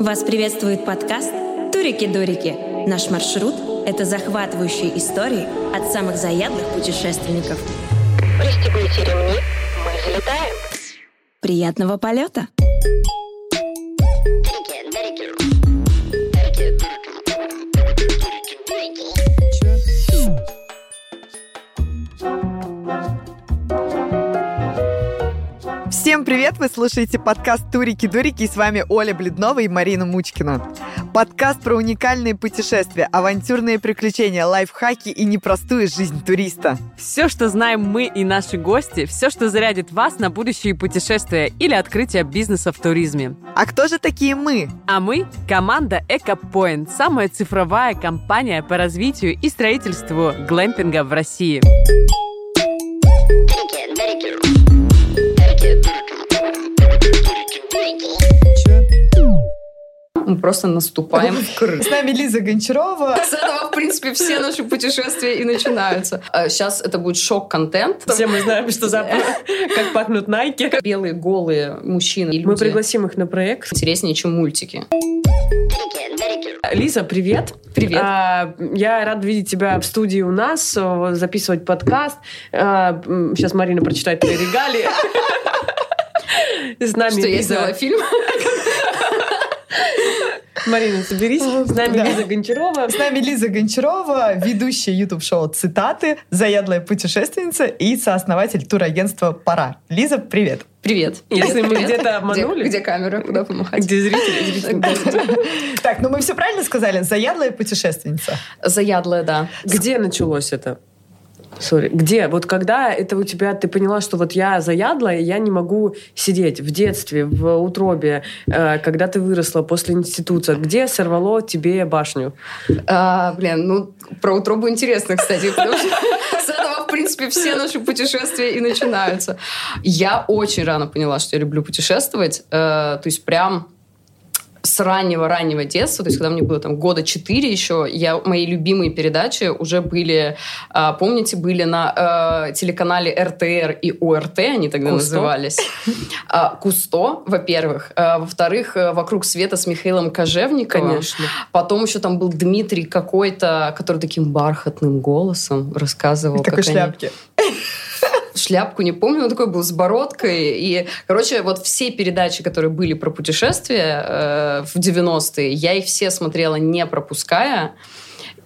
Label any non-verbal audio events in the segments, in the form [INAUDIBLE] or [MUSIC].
Вас приветствует подкаст «Турики-дурики». Наш маршрут – это захватывающие истории от самых заядлых путешественников. Пристегните ремни, мы взлетаем. Приятного полета! Всем привет! Вы слушаете подкаст «Турики-дурики» и с вами Оля Бледнова и Марина Мучкина. Подкаст про уникальные путешествия, авантюрные приключения, лайфхаки и непростую жизнь туриста. Все, что знаем мы и наши гости, все, что зарядит вас на будущие путешествия или открытие бизнеса в туризме. А кто же такие мы? А мы – команда EcoPoint, самая цифровая компания по развитию и строительству глэмпинга в России. Мы просто наступаем в кры. С нами Лиза Гончарова. [LAUGHS] С этого, в принципе, все наши путешествия и начинаются. Сейчас это будет шок-контент. Все мы знаем, что за как пахнут найки. Белые, голые мужчины люди. Мы пригласим их на проект. Интереснее, чем мультики. Лиза, привет. Привет. А, я рада видеть тебя в студии у нас, записывать подкаст. А, сейчас Марина прочитает твои регалии. С нами Что я сделала фильм? Марина, соберись. С нами да. Лиза Гончарова. С нами Лиза Гончарова, ведущая YouTube-шоу «Цитаты», заядлая путешественница и сооснователь турагентства «Пора». Лиза, привет. Привет. Если мы где-то обманули... Где, где камера? Куда помахать? Где зрители? зрители. Так, ну мы все правильно сказали? Заядлая путешественница. Заядлая, да. Где началось это? Сори. Где? Вот когда это у тебя, ты поняла, что вот я заядла, и я не могу сидеть в детстве, в утробе, э, когда ты выросла после института, где сорвало тебе башню? А, блин, ну, про утробу интересно, кстати, потому что [LAUGHS] с этого, в принципе, все наши путешествия и начинаются. Я очень рано поняла, что я люблю путешествовать, э, то есть прям с раннего-раннего детства, то есть когда мне было там года четыре еще, я, мои любимые передачи уже были, э, помните, были на э, телеканале РТР и ОРТ, они тогда Кусто? назывались. Э, Кусто, во-первых. Э, во-вторых, э, «Вокруг света» с Михаилом Кожевниковым. Конечно. Потом еще там был Дмитрий какой-то, который таким бархатным голосом рассказывал. Такой шляпки. Они шляпку, не помню, он такой был с бородкой. И, короче, вот все передачи, которые были про путешествия э, в 90-е, я их все смотрела не пропуская.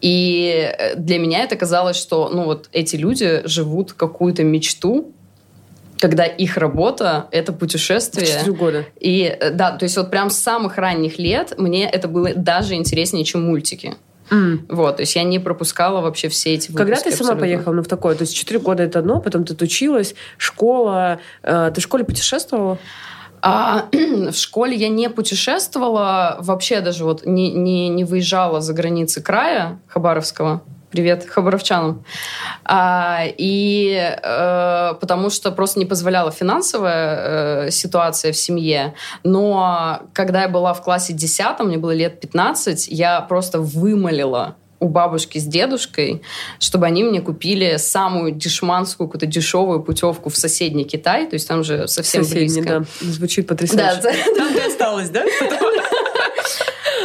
И э, для меня это казалось, что ну вот эти люди живут какую-то мечту, когда их работа — это путешествие. Четыре года. И э, да, то есть вот прям с самых ранних лет мне это было даже интереснее, чем мультики. Mm. Вот, то есть я не пропускала вообще все эти выпуски. Когда ты сама абсолютно. поехала ну, в такое? То есть четыре года это одно, потом ты училась, школа. Э, ты в школе путешествовала? А, [CLEARS THROAT] в школе я не путешествовала, вообще даже вот не, не, не выезжала за границы края Хабаровского. Привет хабаровчанам. А, и э, потому что просто не позволяла финансовая э, ситуация в семье. Но когда я была в классе 10, мне было лет 15, я просто вымолила у бабушки с дедушкой, чтобы они мне купили самую дешманскую, какую-то дешевую путевку в соседний Китай. То есть там же совсем Соседний, близко. да. Звучит потрясающе. Да, там ты осталась, да? [LAUGHS]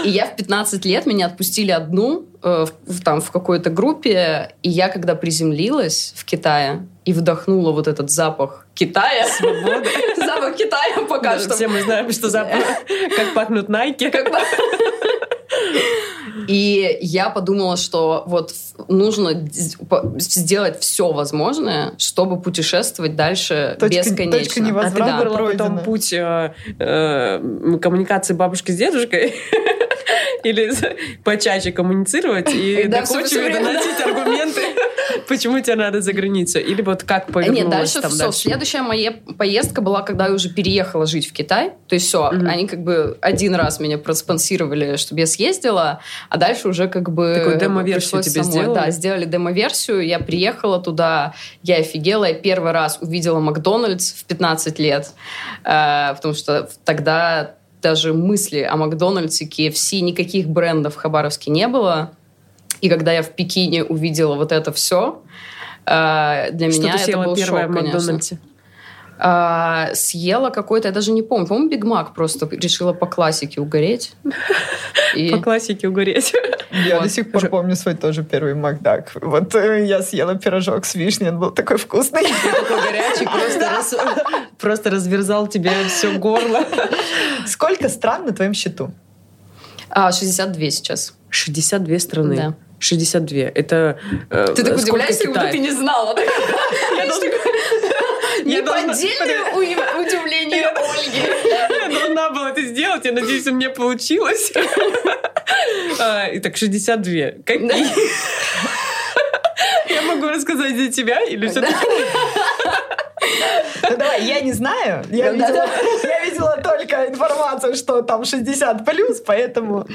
И я в 15 лет, меня отпустили одну э, в, там, в какой-то группе, и я, когда приземлилась в Китае и вдохнула вот этот запах Китая, свободы, [LAUGHS] запах Китая пока что. Все мы знаем, что запах, как пахнут найки. И я подумала, что вот нужно сделать все возможное, чтобы путешествовать дальше точка, бесконечно. Точка невозврата а выбрала потом путь э, э, коммуникации бабушки с дедушкой? [LAUGHS] Или [LAUGHS] почаще коммуницировать и да, доходчиво доносить аргументы, [LAUGHS] почему тебе надо за границу? Или вот как повернулось Нет, дальше там все. Следующая моя поездка была, когда я уже переехала жить в Китай. То есть все, они как бы один раз меня проспонсировали, чтобы я съездила, а дальше уже как бы... Такую демо-версию тебе сделали? Да, сделали демо-версию. Я приехала туда, я офигела. Я первый раз увидела Макдональдс в 15 лет, э, потому что тогда даже мысли о Макдональдсе, KFC, никаких брендов в Хабаровске не было. И когда я в Пекине увидела вот это все, э, для Что меня это был первое шок, в Макдональдсе? А, съела какой-то, я даже не помню, по-моему, Биг Мак просто решила по классике угореть. [LAUGHS] И... По классике угореть. Я Вот. до сих пор помню свой тоже первый Макдак. Вот э, я съела пирожок с вишней, он был такой вкусный. [LAUGHS] Такой горячий, просто, раз- просто разверзал тебе все горло. Сколько стран на твоем счету? А, 62 сейчас. 62 страны. Да. 62. Это э, Ты так сколько удивляешься, как будто ты не знала. [LAUGHS] Неподдельное удивление Ольги. [LAUGHS] Я должна была это сделать. Я надеюсь, у меня получилось. [LAUGHS] А, Итак, 62. Какие? [LAUGHS] Я могу рассказать за тебя или все-таки? Ну давай, я не знаю. Я Да, видела, я видела только информацию, что там 60 плюс, поэтому...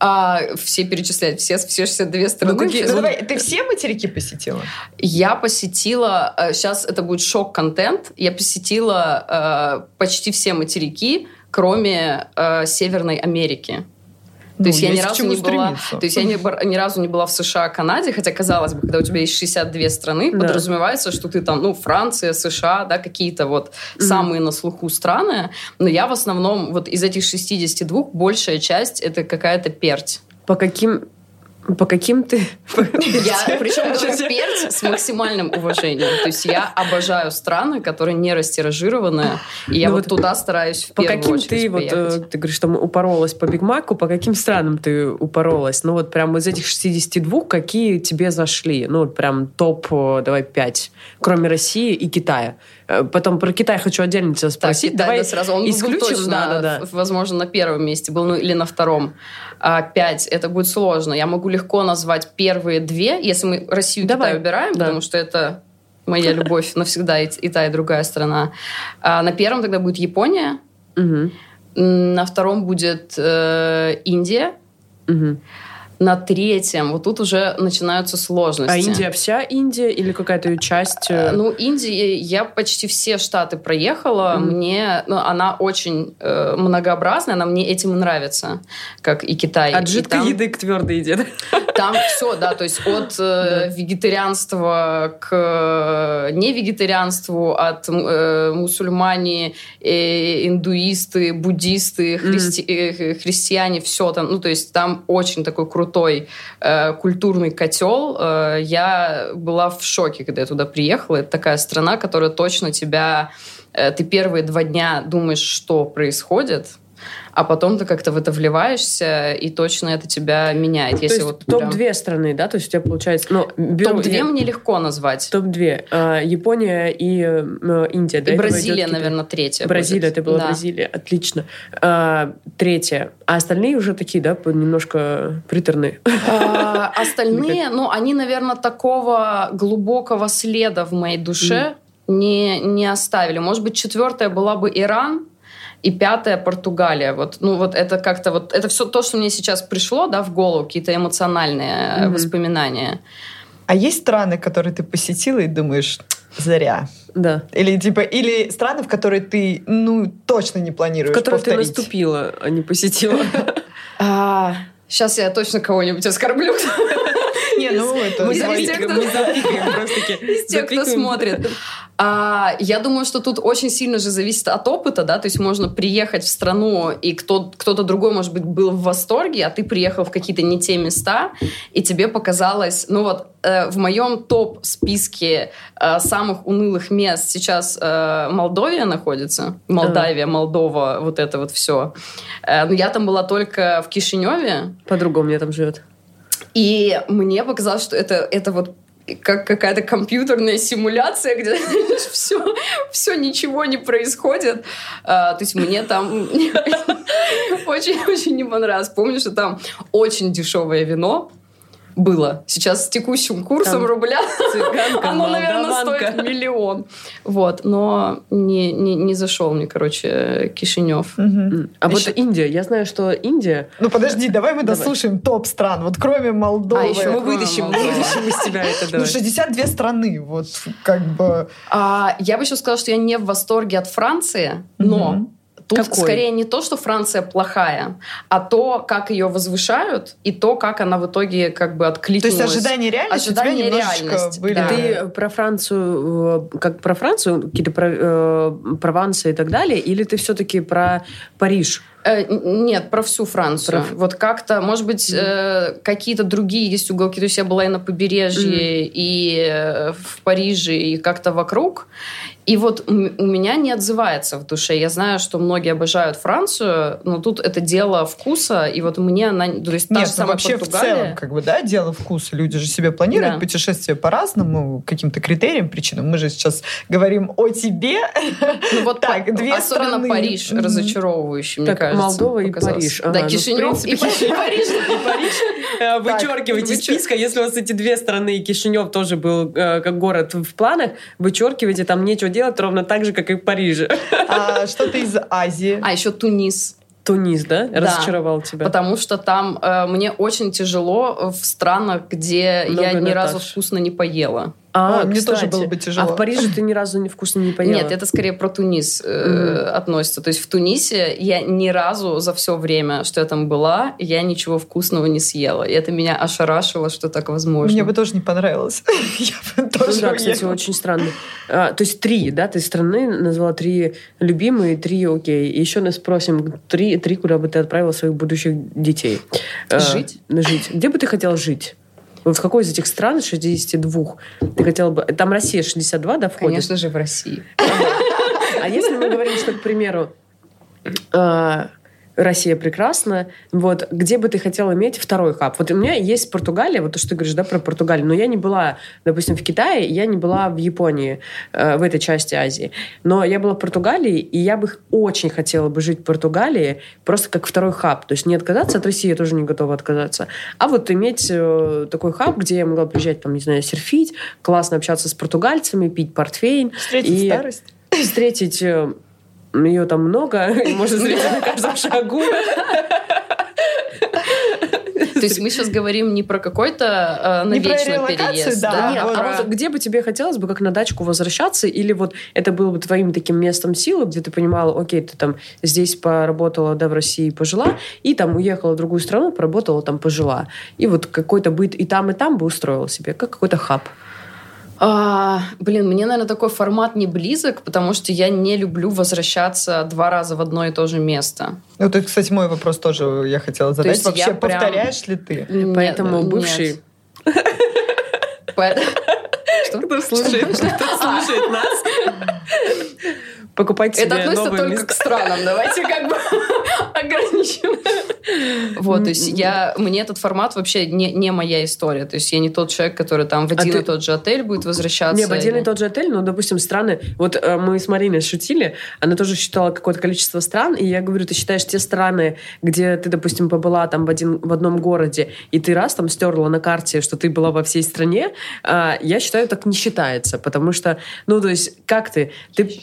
А, все перечислять, все, все 62 страны. Ну, Все- ну, давай, ты [LAUGHS] все материки посетила? Я посетила, сейчас это будет шок-контент, я посетила э, почти все материки, кроме э, Северной Америки. То Ну, есть я ни разу не была, стремиться. то есть я ни, ни разу не была в США, Канаде, хотя казалось бы, когда у тебя есть 62 страны, Да. подразумевается, что ты там, ну, Франция, США, да, какие-то вот самые на слуху страны, но я в основном вот из этих 62 большая часть это какая-то перть. По каким... По каким ты... [LAUGHS] Я, причем перец с максимальным уважением. То есть я обожаю страны, которые не растиражированы, и я Ну вот туда стараюсь в По каким ты, вот, э, ты говоришь, что мы упоролась по Биг Маку, по каким странам ты упоролась? Ну вот прям из этих 62, какие тебе зашли? Ну вот прям топ, э, давай, 5, кроме России и Китая. Э, Потом про Китай хочу отдельно тебя спросить. Китай, давай да, сразу. Он был исключим, точно, да, да, да. возможно, на первом месте был, ну или на втором. А, пять. Это будет сложно. Я могу легко назвать первые две, если мы Россию и. Китай убираем, Да. потому что это моя любовь навсегда и, и та, и другая страна. А, на первом тогда будет Япония. М, На втором будет э, Индия. мгм. На третьем, вот тут уже начинаются сложности. А Индия вся Индия или какая-то ее часть? Э, э, Ну, Индия, я почти все штаты проехала. Мгм. Мне, ну, она очень э, многообразная, она мне этим и нравится, как и Китай. От И жидкой там- еды к твердой еде. Там все, да, то есть от э, вегетарианства к э, невегетарианству, от э, мусульмане, э, индуисты, буддисты, христи- э, христиане, все там, ну то есть там очень такой крутой э, культурный котел. Э, я была в шоке, когда я туда приехала. Это такая страна, которая точно тебя... э, ты первые два дня думаешь, что происходит, а потом ты как-то в это вливаешься, и точно это тебя меняет. То Если есть вот прям- топ-2 страны, да? То есть у тебя получается... Ну, беру- Топ-2 я- мне легко назвать. Топ-2. А, Япония и э, Индия. До И Бразилия, наверное, третья. Бразилия, будет. ты была Да. Бразилия. Отлично. А, третья. А остальные уже такие, да, немножко приторные. А, [LAUGHS] Остальные, ну, они, наверное, такого глубокого следа в моей душе не, не оставили. Может быть, четвертая была бы Иран, и пятая Португалия. Вот, ну, вот это как-то вот это все то, что мне сейчас пришло, да, в голову, какие-то эмоциональные Мгм. воспоминания. А есть страны, которые ты посетила и думаешь, зря? Да. Или типа, или страны, в которые ты, ну, точно не В планируешь которых ты повторить? наступила, а не посетила. [LAUGHS] сейчас я точно кого-нибудь оскорблю. [LAUGHS] Не, ну, это... Мы запикаем, просто-таки. [LAUGHS] из тех, кто смотрит. А, я думаю, что тут очень сильно же зависит от опыта, да, то есть можно приехать в страну, и кто, кто-то другой, может быть, был в восторге, а ты приехал в какие-то не те места, и тебе показалось, ну вот, э, в моем топ-списке э, самых унылых мест сейчас э, Молдовия находится, Молдавия, Молдова, вот это вот все. но я там была только в Кишиневе, Подруга у меня там живет. И мне показалось, что это, это вот как какая-то компьютерная симуляция, где [LAUGHS] все, все ничего не происходит. А, то есть мне там [LAUGHS] очень-очень не понравилось. Помню, что там очень дешевое вино было. Сейчас с текущим курсом Там рубля Цыганка, оно, наверное, стоит миллион. Вот, но не, не, не зашел мне, короче, Кишинев. Мгм. А Еще- вот Индия, я знаю, что Индия... Ну подожди, давай мы Давай. дослушаем топ стран. Вот кроме Молдовы. А, еще Мы вытащим, Молдова? вытащим из тебя это, Ну, давай. 62 страны, вот как бы... А, я бы еще сказала, что я не в восторге от Франции, но. Тут Какой? скорее не то, что Франция плохая, а то, как ее возвышают, и то, как она в итоге как бы То откликнулась. есть ожидание реальности у тебя реальность, были. да. Ты про Францию, э, как про Францию, какие-то про, э, Прованса и так далее, или ты все-таки про Париж? Э, Нет, про всю Францию. Про- Вот как-то, может быть, э, какие-то другие есть уголки. То есть я была и на побережье, и э, в Париже, и как-то вокруг. И вот у меня не отзывается в душе. Я знаю, что многие обожают Францию, но тут это дело вкуса, и вот мне она... То есть та Нет, же ну вообще в Португалия... целом, как бы, да, дело вкуса. Люди же себе планируют Да. путешествия по-разному, каким-то критериям, причинам. Мы же сейчас говорим о тебе. Ну вот Так, па- две особенно страны. Париж разочаровывающий, мне Так, кажется. Молдова и показался. Париж. Да, Ага, ну, в Кишинев и, принципе, и Париж. И Париж э, вычеркивайте из списка. Если у вас эти две страны, и Кишинев тоже был э, как город в планах, вычеркивайте, там нечего делать ровно так же, как и в Париже. А что-то из Азии. А еще Тунис. Тунис, да? Да. Разочаровал тебя. Потому что там э, мне очень тяжело в странах, где Много я ни разу Наташ. вкусно не поела. А, Ой, мне тоже было бы тяжело. А в Париже ты ни разу не вкусно не поела? Нет, это скорее про Тунис э, относится. То есть в Тунисе я ни разу за все время, что я там была, я ничего вкусного не съела. И это меня ошарашило, что так возможно. Мне бы тоже не понравилось. [LAUGHS] Я бы Ну тоже да, кстати, очень странно. А, то есть три, да, ты страны назвала три любимые, три окей. И еще нас спросим, три, три куда бы ты отправила своих будущих детей? А, Жить? жить. Где бы ты хотела жить? В какой из этих стран, 62, ты хотела бы... Там Россия 62, да, входит? Конечно же, в России. А если мы говорим, что, к примеру, а, Россия прекрасна, вот, где бы ты хотела иметь второй хаб? Вот у меня есть Португалия, вот то, что ты говоришь, да, про Португалию, но я не была, допустим, в Китае, я не была в Японии, э, в этой части Азии, но я была в Португалии, и я бы очень хотела бы жить в Португалии просто как второй хаб, то есть не отказаться от России, я тоже не готова отказаться, а вот иметь э, такой хаб, где я могла приезжать, там, не знаю, серфить, классно общаться с португальцами, пить портфейн. Встретить и старость. Встретить э, ее там много, [LAUGHS] и можно [LAUGHS] встретить на каждом шагу. То есть мы сейчас говорим не про какой-то э, на Не про вечный релокацию, переезд. да, Да нет, вот, а да. вот где бы тебе хотелось бы как на дачку возвращаться, или вот это было бы твоим таким местом силы, где ты понимала, окей, ты там здесь поработала, да, в России пожила, и там уехала в другую страну, поработала, там пожила. И вот какой-то быт и там, и там бы устроила себе, как какой-то хаб. А, блин, мне, наверное, такой формат не близок, потому что я не люблю возвращаться два раза в одно и то же место. Вот это, кстати, мой вопрос тоже я хотела задать. есть Вообще, я прям- повторяешь ли ты? Нет, Поэтому бывший... [LAUGHS] Что? Кто слушает, кто слушает нас, [LAUGHS] покупайте Это себе относится новые только места. к странам. Давайте как бы [LAUGHS] ограничим. Вот, то есть я, мне этот формат вообще не, не моя история. То есть я не тот человек, который там в А один ты- и тот же отель будет возвращаться. Не, в один и тот же отель, ну, допустим, страны... Вот э, мы с Мариной шутили, она тоже считала какое-то количество стран, и я говорю, ты считаешь те страны, где ты, допустим, побыла там в, один, в одном городе, и ты раз там стерла на карте, что ты была во всей стране, а, я считаю, так не считается, потому что, ну, то есть, как ты? Ты...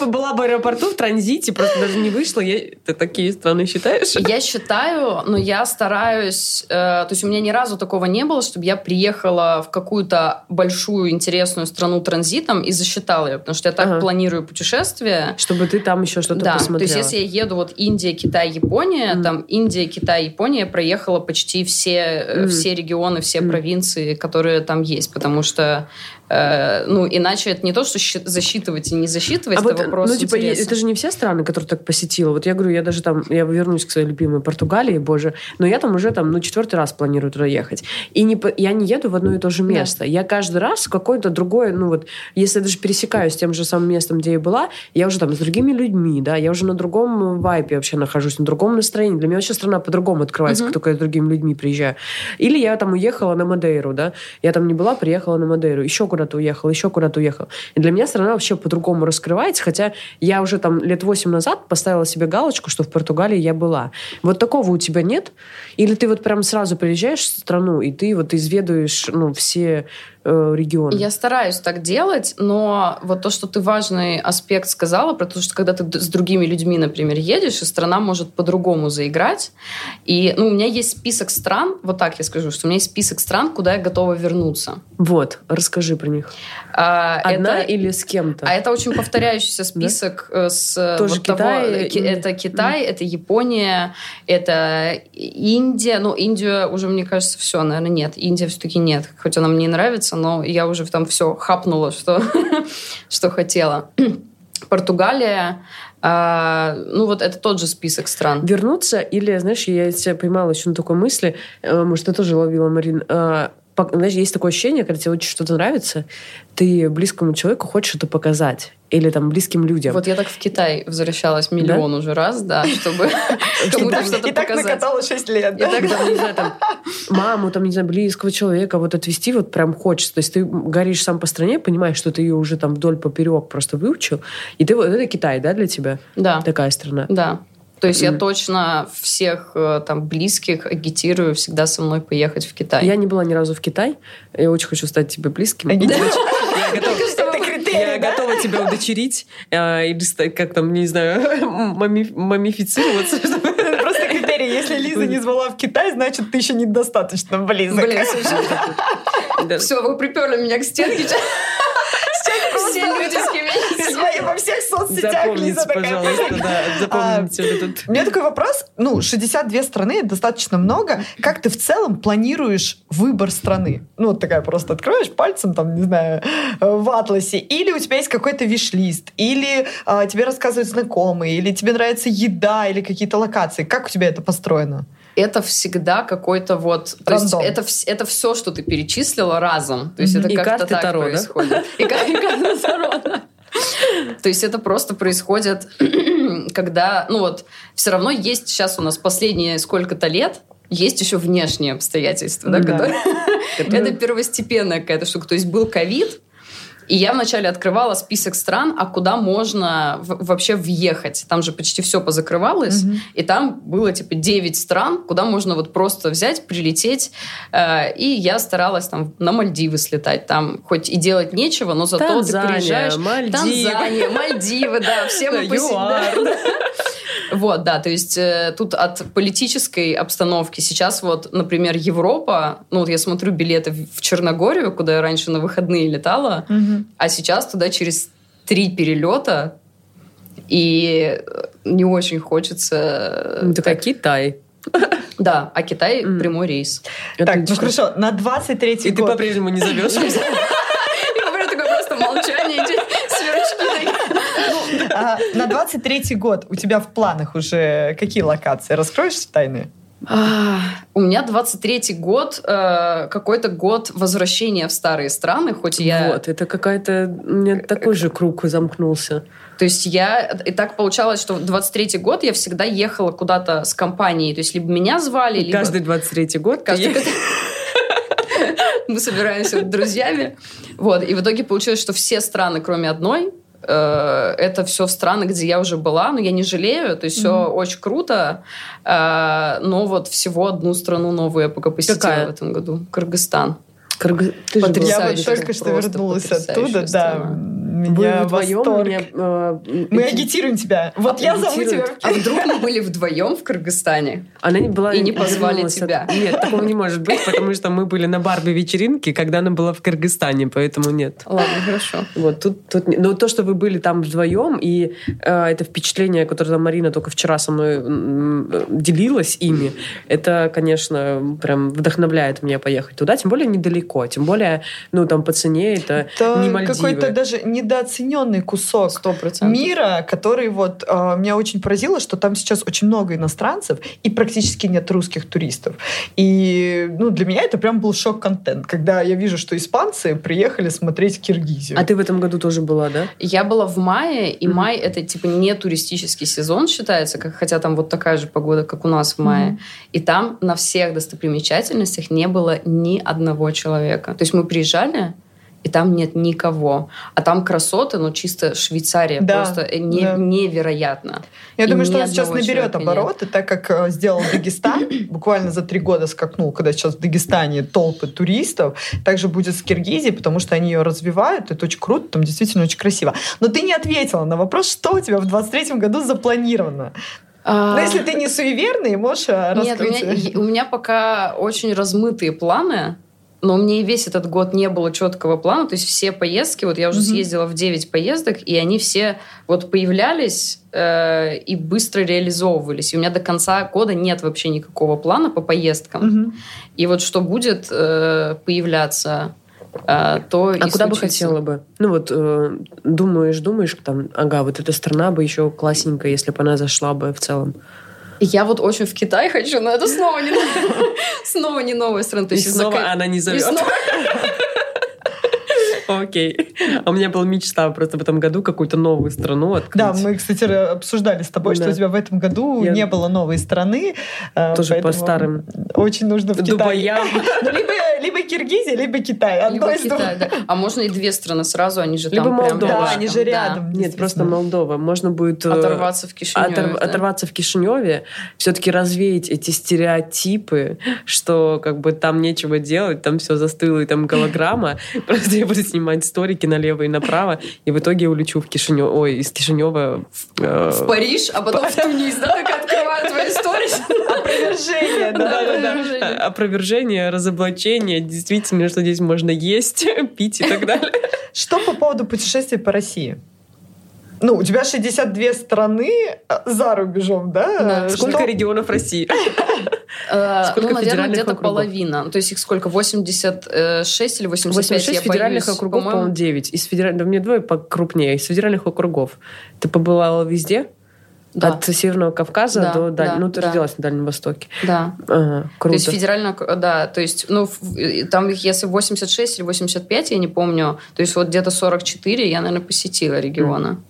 Я побыла в аэропорту в транзите, просто даже не вышла. Я... Ты такие страны считаешь? Я считаю, но я стараюсь... э, то есть у меня ни разу такого не было, чтобы я приехала в какую-то большую интересную страну транзитом и засчитала ее, потому что я так Ага. планирую путешествия. Чтобы ты там еще что-то Да, посмотрела. то есть если я еду вот Индия, Китай, Япония, Мгм. там Индия, Китай, Япония, я проехала почти все, Мгм. все регионы, все Мгм. провинции, которые там есть, потому что, э, ну, иначе это не то, что засчитывать и не засчитывать, А вот, вопрос ну, типа, интереса. это же не все страны, которые так посетила. Вот я говорю, я даже там, я вернусь к своей любимой Португалии, боже, но я там уже там, ну, четвертый раз планирую туда ехать. И не, я не еду в одно и то же место. Я каждый раз в какое-то другое, ну, вот, если я даже пересекаюсь с тем же самым местом, где я была, я уже там с другими людьми, да, я уже на другом вайпе вообще нахожусь, на другом настроении. Для меня вообще страна по-другому открывается, как только я с другими людьми приезжаю. Или я там уехала на Мадейру, да, я там не была, приехала на Мадейру, еще куда-то уехала, еще куда-то уехала. И для меня страна вообще по-другому раскрывается, хотя я уже там лет восемь назад поставила себе галочку, что в Португалии я была. Вот такого у тебя нет? Или ты вот прям сразу приезжаешь в страну, и ты вот изведуешь, ну, все э, региона. Я стараюсь так делать, но вот то, что ты важный аспект сказала, про то, что когда ты с другими людьми, например, едешь, и страна может по-другому заиграть. И ну, у меня есть список стран, вот так я скажу, что у меня есть список стран, куда я готова вернуться. Вот, расскажи про них. А, Одна это, или с кем-то? а это очень повторяющийся список э, с Тоже вот Китай ки- и- это Китай, это Япония, это Индия. Ну, Индию уже, мне кажется, все, наверное, нет. Индия все-таки нет. Хоть она мне и нравится, но я уже там все хапнула, что, [LAUGHS] что хотела. Португалия, а, ну вот это тот же список стран. Вернуться или, знаешь, я себя поймала еще на такой мысли, э, может, ты тоже ловила, Марин, пок- знаешь, есть такое ощущение, когда тебе очень что-то нравится, ты близкому человеку хочешь это показать. Или там близким людям. Вот я так в Китай возвращалась миллион уже раз, да, [LAUGHS] чтобы кому-то что-то И так показать. накатала 6 лет. И да? так, там, не знаю, там, маму, там, не знаю, близкого человека вот отвести вот прям хочется. То есть ты горишь сам по стране, понимаешь, что ты ее уже там вдоль поперек просто выучил, и ты вот это Китай, да, для тебя? Да. Такая страна. Да. То есть я точно всех э, там близких агитирую всегда со мной поехать в Китай. Я не была ни разу в Китай. Я очень хочу стать тебе близким. Я готова, [LAUGHS] тебя удочерить э, или стать, как там, не знаю, [LAUGHS] мами- мамифицироваться. [LAUGHS] Просто критерий. Если Лиза не звала в Китай, значит, ты еще недостаточно близок. Блин, все, вы приперли меня к стенке. Все люди, с кем я не Свои во всех соцсетях Запомните, Лиза такая. пожалуйста, да, запомните вот этот. У меня такой вопрос. Ну, 62 страны это достаточно много. Как ты в целом планируешь выбор страны? Ну, вот такая просто открываешь пальцем, там, не знаю, в атласе. Или у тебя есть какой-то виш-лист, или а, тебе рассказывают знакомые, или тебе нравится еда, или какие-то локации. Как у тебя это построено? это всегда какой-то вот... То есть Рандом. это, это все, что ты перечислила разом. То есть это И как-то так Таро, да? происходит. И ка- и карты Таро, да. То есть это просто происходит, [CLEARS THROAT] когда, ну вот, все равно есть сейчас у нас последние сколько-то лет, есть еще внешние обстоятельства, да, Да. которые... [LAUGHS] Это первостепенная какая-то штука. То есть был ковид, и я вначале открывала список стран, а куда можно в- вообще въехать. Там же почти все позакрывалось. Мгм. И там было типа 9 стран, куда можно вот просто взять, прилететь. Э, И я старалась там на Мальдивы слетать. Там хоть и делать нечего, но зато Танзания, ты приезжаешь... Мальдивы. Танзания, Мальдивы, да, все мы. ЮАР. Вот, да, то есть э, тут от политической обстановки сейчас вот, например, Европа, ну вот я смотрю билеты в Черногорию, куда я раньше на выходные летала, а сейчас туда через три перелета, и э, не очень хочется... Ну, такая Китай. [LAUGHS] Да, а Китай прямой рейс. Так, ну хорошо, на 23-й И ты год. по-прежнему не зовешь? [LAUGHS] И говорю, такое просто молчание, эти сверчки такие. А, на 23-й год у тебя в планах уже какие локации? Раскроешь тайны? А, У меня 23-й год, э, какой-то год возвращения в старые страны, хоть я... Вот, это какая-то... У меня такой же круг замкнулся. То есть я... И так получалось, что в 23-й год я всегда ехала куда-то с компанией. То есть либо меня звали, либо... Каждый 23-й год. Каждый [LAUGHS] мы собираемся с друзьями. Вот. И в итоге получилось, что все страны, кроме одной, э, это все страны, где я уже была, но я не жалею, то есть все очень круто, э, но вот всего одну страну новую я пока посетила Какая? в этом году. Кыргызстан. Кыргыз- Ты Я вот только что вернулась оттуда, да. страна. Вы Меня вдвоем восторг. меня, э, Мы агитируем тебя. Вот я зову тебя. А вдруг мы были вдвоем в Кыргызстане? Она не была И не позвали от- тебя. Нет, такого не может быть, потому что мы были на Барби вечеринке, когда она была в Кыргызстане, поэтому нет. Ладно, хорошо. Вот тут, тут, но то, что вы были там вдвоем, и э, это впечатление, которое там Марина только вчера со мной делилась ими, это, конечно, прям вдохновляет меня поехать туда, тем более недалеко, тем более, ну, там по цене это, не Это Мальдивы. какой-то даже недооцененный кусок Сто процентов. мира, который вот э, меня очень поразило, что там сейчас очень много иностранцев и практически нет русских туристов. И ну, для меня это прям был шок-контент, когда я вижу, что испанцы приехали смотреть Киргизию. А ты в этом году тоже была, да? Я была в мае, и Мгм. май это типа не туристический сезон считается, как, хотя там вот такая же погода, как у нас в мае. Мгм. И там на всех достопримечательностях не было ни одного человека. То есть мы приезжали, и там нет никого. А там красоты, ну, чисто Швейцария. Да, Просто э, не- да. невероятно. Я И думаю, что он сейчас наберет человека нет. обороты, так как э, сделал Дагестан, [CLEARS THROAT] буквально за три года скакнул, когда сейчас в Дагестане толпы туристов. Также будет с Киргизией, потому что они ее развивают, это очень круто, там действительно очень красиво. Но ты не ответила на вопрос, что у тебя в 23 году запланировано. А, Но если ты не суеверный, можешь э, Нет, у раскрыть. меня, у меня пока очень размытые планы, но мне и весь этот год не было четкого плана. То есть все поездки, вот я уже Мгм. съездила в 9 поездок, и они все вот появлялись э, и быстро реализовывались. И у меня до конца года нет вообще никакого плана по поездкам. Мгм. И вот что будет э, появляться, э, то А куда бы хотела бы? Ну вот э, думаешь, думаешь, там, ага, вот эта страна бы еще классненькая, если бы она зашла бы в целом. Я вот очень в Китай хочу, но это снова не, [LAUGHS] снова не новая страна. То И есть из-за снова она не и зовет. [LAUGHS] Окей. А у меня была мечта просто в этом году какую-то новую страну открыть. Да, мы, кстати, обсуждали с тобой, что у тебя в этом году Я- не было новой страны. э, Тоже по старым Очень нужно в Китай. Дубаям. [LAUGHS] Ну, либо, либо Киргизия, либо Китай. Одно Либо из двух. Китай, да. А можно и две страны сразу, они же Либо там прям Молдова. Да, они же да. рядом. Нет, просто Молдова. Можно будет э, Оторваться в Кишиневе. отор- да. оторваться в Кишиневе, все-таки развеять эти стереотипы, что как бы там нечего делать, там все застыло, и там голограмма. [LAUGHS] Просто я буду снимать сторики налево и направо, и в итоге я улечу в Кишинев, ой, из Кишинева в, э, В Париж, а потом в Тунис, да, так открывают твои истории. Опровержение, да. Опровержение. опровержение, разоблачение, действительно, что здесь можно есть, [LAUGHS] пить и так далее. Что по поводу путешествий по России? Ну, у тебя 62 страны э, за рубежом, да? Да. Что- Сколько регионов России? [LAUGHS] Э, Сколько Ну, наверное, федеральных где-то округов? половина. То есть их сколько? 86 или 85? 86 я федеральных боюсь. округов, По-моему, по-моему, 9. Из федеральных, да мне двое покрупнее. Из федеральных округов. Ты побывала везде? Да. От Северного Кавказа Да, до Даль- да, Ну, ты да. родилась на Дальнем Востоке. Да. Ага, То круто. есть федерально, да, то есть, ну, там их, если 86 или 85, я не помню, то есть вот где-то 44 я, наверное, посетила региона.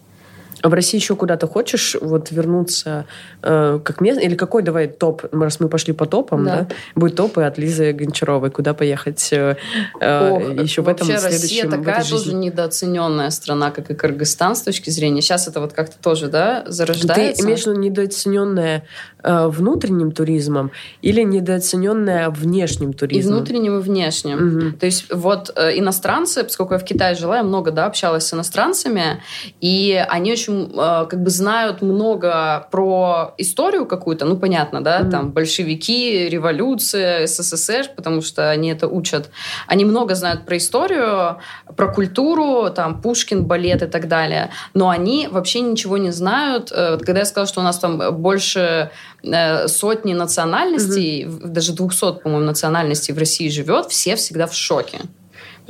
А в России еще куда-то хочешь вот вернуться э, как место? Или какой, давай, топ, раз мы пошли по топам, да? Да. Будет топы от Лизы Гончаровой. Куда поехать э, э, Ох, еще в этом вообще Россия следующем в такая тоже жизни? недооцененная страна, как и Кыргызстан с точки зрения. Сейчас это вот как-то тоже, да, зарождается. Ты имеешь в виду недооцененная э, внутренним туризмом или недооцененная внешним и туризмом? внутренним, и внешним. Мгм. То есть вот э, иностранцы, поскольку я в Китае жила, я много, да, общалась с иностранцами, и они очень э, как бы знают много про историю какую-то, ну, понятно, да, Мгм. там большевики, революция, СССР, потому что они это учат. Они много знают про историю, про культуру, там, Пушкин, балет и так далее, но они вообще ничего не знают. Э, Когда я сказала, что у нас там больше э, сотни национальностей, в- даже 200, по-моему, национальностей в России живет, все всегда в шоке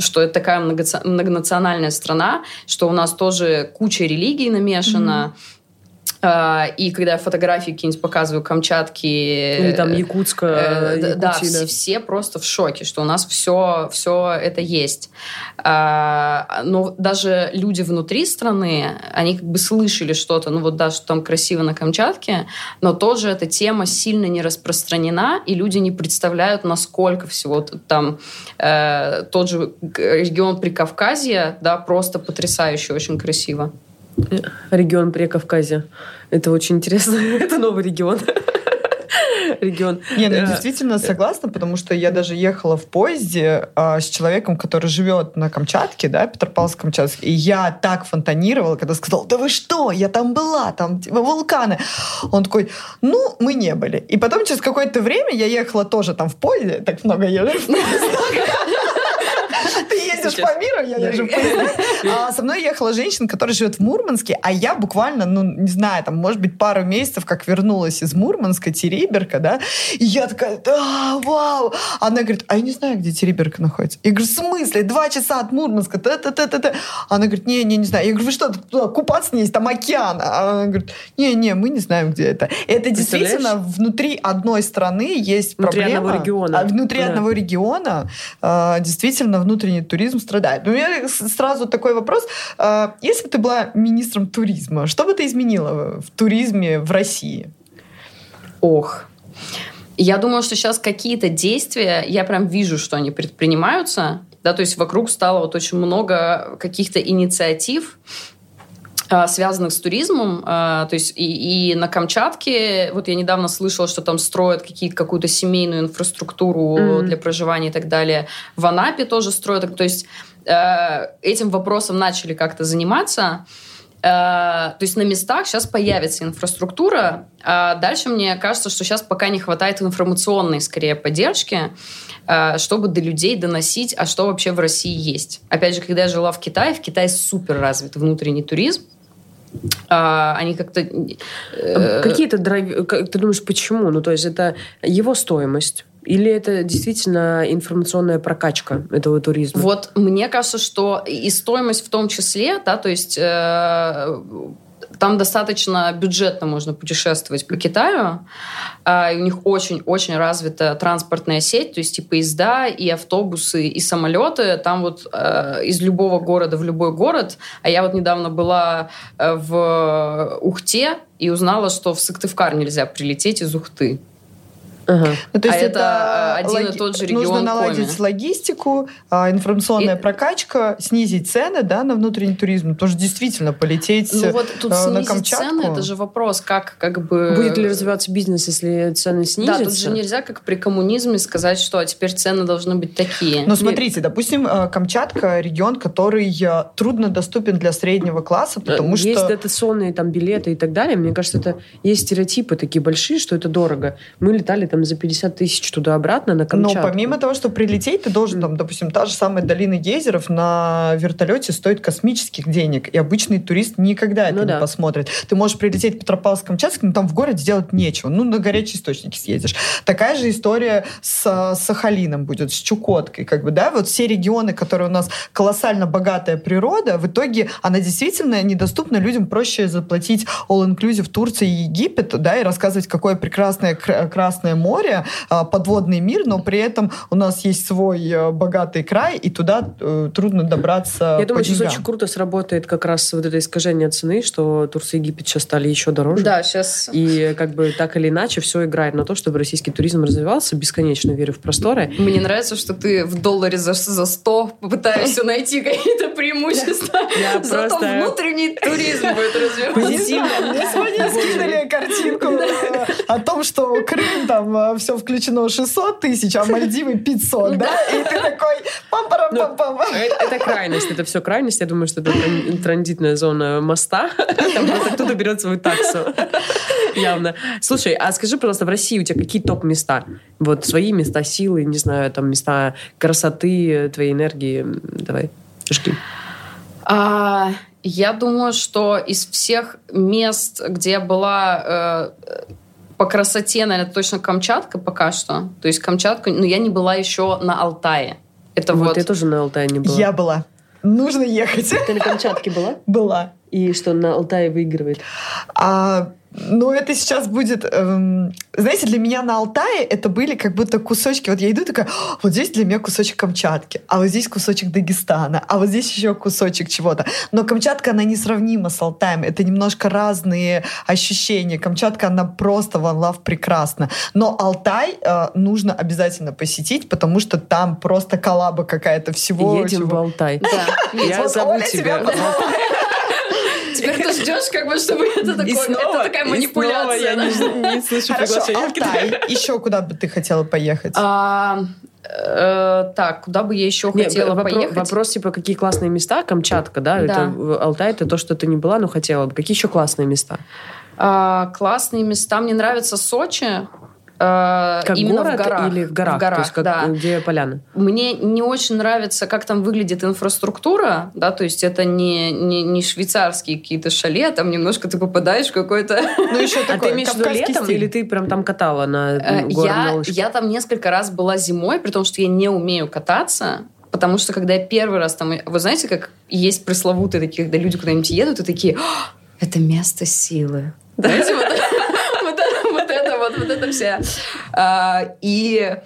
что это такая многонациональная страна, что у нас тоже куча религий намешана. А, И когда я фотографии какие-нибудь показываю Камчатки... Или там Якутска, Э, да, да, Якутия, все, просто в шоке, что у нас все, все это есть. А, но даже люди внутри страны, они как бы слышали что-то, ну вот да, что там красиво на Камчатке, но тоже эта тема сильно не распространена, и люди не представляют, насколько всего там э, тот же регион Прикавказья, да, просто потрясающе, очень красиво. Регион Прикавказья. Это очень интересно. [LAUGHS] Это новый регион. [LAUGHS] Регион. Не, ну Э, действительно согласна, потому что я даже ехала в поезде а, с человеком, который живет на Камчатке, да, Петропавловск-Камчатск, и я так фонтанировала, когда сказала, да вы что, я там была, там типа, вулканы. Он такой, ну, мы не были. И потом через какое-то время я ехала тоже там в поезде, так много езжу. [LAUGHS] [LAUGHS] Ты ездишь Сейчас. по миру, я езжу в поездах. А со мной ехала женщина, которая живет в Мурманске, а я буквально, ну, не знаю, там, может быть, пару месяцев, как вернулась из Мурманска, Териберка, да, и я такая, да, вау. Она говорит, а я не знаю, где Териберка находится. Я говорю, в смысле? Два часа от Мурманска, та та та та та Она говорит, не, не, не знаю. Я говорю, вы что, туда купаться не есть, там океан. А Она говорит, не, не, мы не знаем, где это. Это действительно внутри одной страны есть Внутри проблема. одного региона. А внутри Да. одного региона а, действительно внутренний туризм страдает. У меня сразу такой вопрос. А, Если бы ты была министром туризма, что бы ты изменила в туризме в России? Ох. Я думаю, что сейчас какие-то действия, я прям вижу, что они предпринимаются, да, то есть вокруг стало вот очень много каких-то инициатив, связанных с туризмом. А, то есть и, и на Камчатке, вот я недавно слышала, что там строят какие, какую-то семейную инфраструктуру mm. для проживания и так далее. В Анапе тоже строят. То есть э, этим вопросом начали как-то заниматься. Э, то есть на местах сейчас появится инфраструктура, а дальше мне кажется, что сейчас пока не хватает информационной, скорее, поддержки, э, чтобы до людей доносить, а что вообще в России есть. Опять же, когда я жила в Китае, в Китае супер развит внутренний туризм, а, они как-то... Э, Какие-то драйв... Ты думаешь, почему? Ну, то есть это его стоимость, или это действительно информационная прокачка этого туризма? Вот мне кажется, что и стоимость в том числе, да, то есть э, там достаточно бюджетно можно путешествовать по Китаю. Э, у них очень-очень развита транспортная сеть, то есть и поезда, и автобусы, и самолеты. Там вот э, из любого города в любой город. А я вот недавно была э, в Ухте и узнала, что в Сыктывкар нельзя прилететь из Ухты. Ага. Ну, то есть а это, это один логи... и тот же регион Нужно наладить Коми. логистику, а, информационная и... прокачка, снизить цены да, на внутренний туризм. Тоже действительно полететь ну, вот тут э, на Камчатку. цены, это же вопрос, как как бы... Будет ли развиваться бизнес, если цены снизятся? Да, тут же нельзя, как при коммунизме, сказать, что а теперь цены должны быть такие. Ну, смотрите, допустим, э, Камчатка — регион, который э, трудно доступен для среднего класса, потому есть что... Есть дотационные там билеты и так далее. Мне кажется, это есть стереотипы такие большие, что это дорого. Мы летали там за 50 тысяч туда-обратно на Камчатку. Но помимо того, что прилететь, ты должен, там, допустим, та же самая долина гейзеров на вертолете стоит космических денег, и обычный турист никогда это ну, не да. посмотрит. Ты можешь прилететь в Петропавловск-Камчатск, но там в городе делать нечего. Ну, на горячие источники съездишь. Такая же история с Сахалином будет, с Чукоткой, как бы, да, вот все регионы, которые у нас колоссально богатая природа, в итоге она действительно недоступна людям, проще заплатить all-inclusive Турции и Египет, да, и рассказывать, какое прекрасное Красное море, а, подводный мир, но при этом у нас есть свой э, богатый край, и туда э, трудно добраться Я думаю, сейчас очень круто сработает как раз вот это искажение цены, что Турция и Египет сейчас стали еще дороже. Да, сейчас. И как бы так или иначе все играет на то, чтобы российский туризм развивался. Бесконечно верю в просторы. Мне нравится, что ты в долларе за, за 100 попытаешься найти какие-то преимущества. [LAUGHS] Я Зато просто... внутренний туризм [LAUGHS] будет развиваться. Позитивно. Мне сегодня скинули картинку [LAUGHS] э, о том, что Крым там все включено 600 тысяч, а Мальдивы 500, да? И ты такой пам парам пам пам ну, это, крайность, это все крайность. Я думаю, что это транзитная зона моста. [LAUGHS] Там просто кто-то берет свою таксу. Явно. Слушай, а скажи, пожалуйста, в России у тебя какие топ-места? Вот свои места силы, не знаю, там места красоты, твоей энергии. Давай, жги. А, я думаю, что из всех мест, где я была э, по красоте, наверное, точно Камчатка пока что. То есть Камчатка, но я не была еще на Алтае. Это вот, вот... я тоже на Алтае не была. Я была. Нужно ехать. Ты на Камчатке была? [LAUGHS] Была. И что на Алтае выигрывает? А, ну, это сейчас будет... Эм, знаете, для меня на Алтае это были как будто кусочки. Вот я иду такая, вот здесь для меня кусочек Камчатки, а вот здесь кусочек Дагестана, а вот здесь еще кусочек чего-то. Но Камчатка, она несравнима с Алтаем. Это немножко разные ощущения. Камчатка, она просто one love прекрасна. Но Алтай э, нужно обязательно посетить, потому что там просто коллаба какая-то всего. Едем чего... в Алтай. Да. [LAUGHS] Я зову тебя. Теперь ты ждешь, как бы, чтобы [LAUGHS] это такое, это такая манипуляция. Я не слышу приглашения. Еще куда бы ты хотела поехать? А, э, так, куда бы я еще хотела поехать? Вопрос, типа, какие классные места? Камчатка, да? Это Алтай, это то, что ты не была, но хотела бы. Какие еще классные места? А, классные места. Мне нравится Сочи. Э, как именно город в горах. или в горах? В горах, то есть как, да. где поляны? Мне не очень нравится, как там выглядит инфраструктура, да, то есть это не, не, не швейцарские какие-то шале, а там немножко ты попадаешь в какой-то... Ну, еще такой, А ты имеешь в виду летом стиль. или ты прям там катала на э, я, я там несколько раз была зимой, при том, что я не умею кататься, Потому что когда я первый раз там... Вы знаете, как есть пресловутые такие, когда люди куда-нибудь едут и такие, это место силы. Знаете, вся. А, и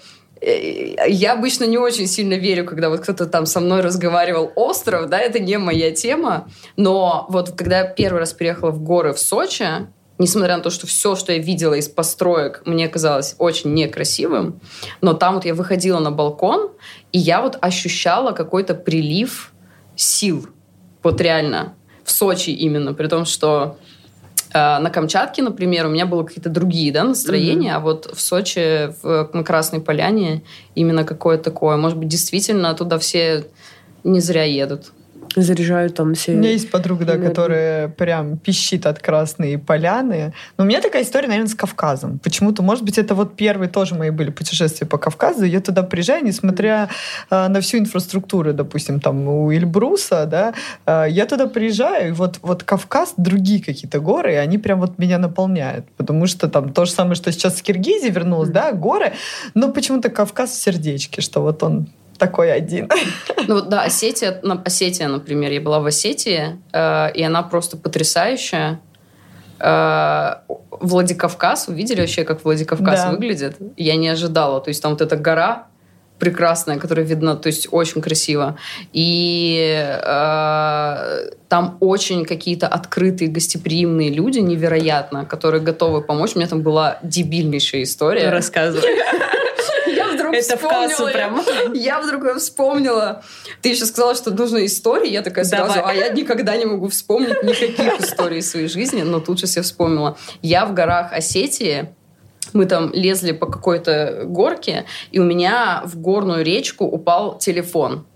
э, я обычно не очень сильно верю, когда вот кто-то там со мной разговаривал остров, да, это не моя тема, но вот когда я первый раз приехала в горы в Сочи, несмотря на то, что все, что я видела из построек, мне казалось очень некрасивым, но там вот я выходила на балкон, и я вот ощущала какой-то прилив сил. Вот реально. В Сочи именно. При том, что на Камчатке, например, у меня было какие-то другие да, настроения, mm-hmm. а вот в Сочи, в, на Красной Поляне именно какое-то такое. Может быть, действительно туда все не зря едут заряжают там все... У меня есть подруга, да, которая прям пищит от Красной Поляны. Но у меня такая история, наверное, с Кавказом. Почему-то, может быть, это вот первые тоже мои были путешествия по Кавказу. Я туда приезжаю, несмотря э, на всю инфраструктуру, допустим, там у Эльбруса, да, э, я туда приезжаю, и вот, вот Кавказ, другие какие-то горы, и они прям вот меня наполняют. Потому что там то же самое, что сейчас в Киргизии вернулась, да, горы, но почему-то Кавказ в сердечке, что вот он такой один. Ну вот, да, Осетия, Осетия, например, я была в Осетии, э, и она просто потрясающая. Э, Владикавказ, увидели вообще, как Владикавказ да. выглядит? Я не ожидала. То есть там вот эта гора прекрасная, которая видна, то есть очень красиво. И э, там очень какие-то открытые, гостеприимные люди, невероятно, которые готовы помочь. У меня там была дебильнейшая история. Рассказывай. Это в кассу прям. [LAUGHS] Я вдруг вспомнила. Ты еще сказала, что нужны истории. Я такая сразу, а я никогда не могу вспомнить никаких историй своей жизни. Но тут сейчас я вспомнила. Я в горах Осетии мы там лезли по какой-то горке, и у меня в горную речку упал телефон.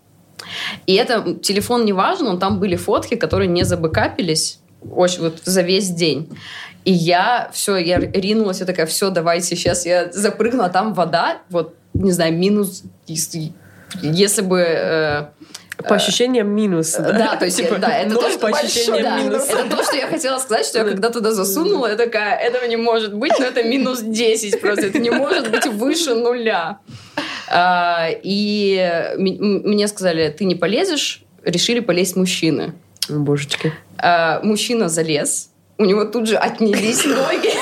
И это телефон не важен, но там были фотки, которые не забыкапились очень вот за весь день. И я все, я ринулась, я такая, все, давайте, сейчас я запрыгну, а там вода, вот не знаю, минус, если бы... Э, по ощущениям минус. Да, да то есть, типа, да, это то, что, по ощущениям да, минус. Это то, что я хотела сказать, что я когда туда засунула, я такая, этого не может быть, но это минус 10 просто, это не может быть выше нуля. А, и мне сказали, ты не полезешь, решили полезть мужчины. Божечки. А, мужчина залез, у него тут же отнялись ноги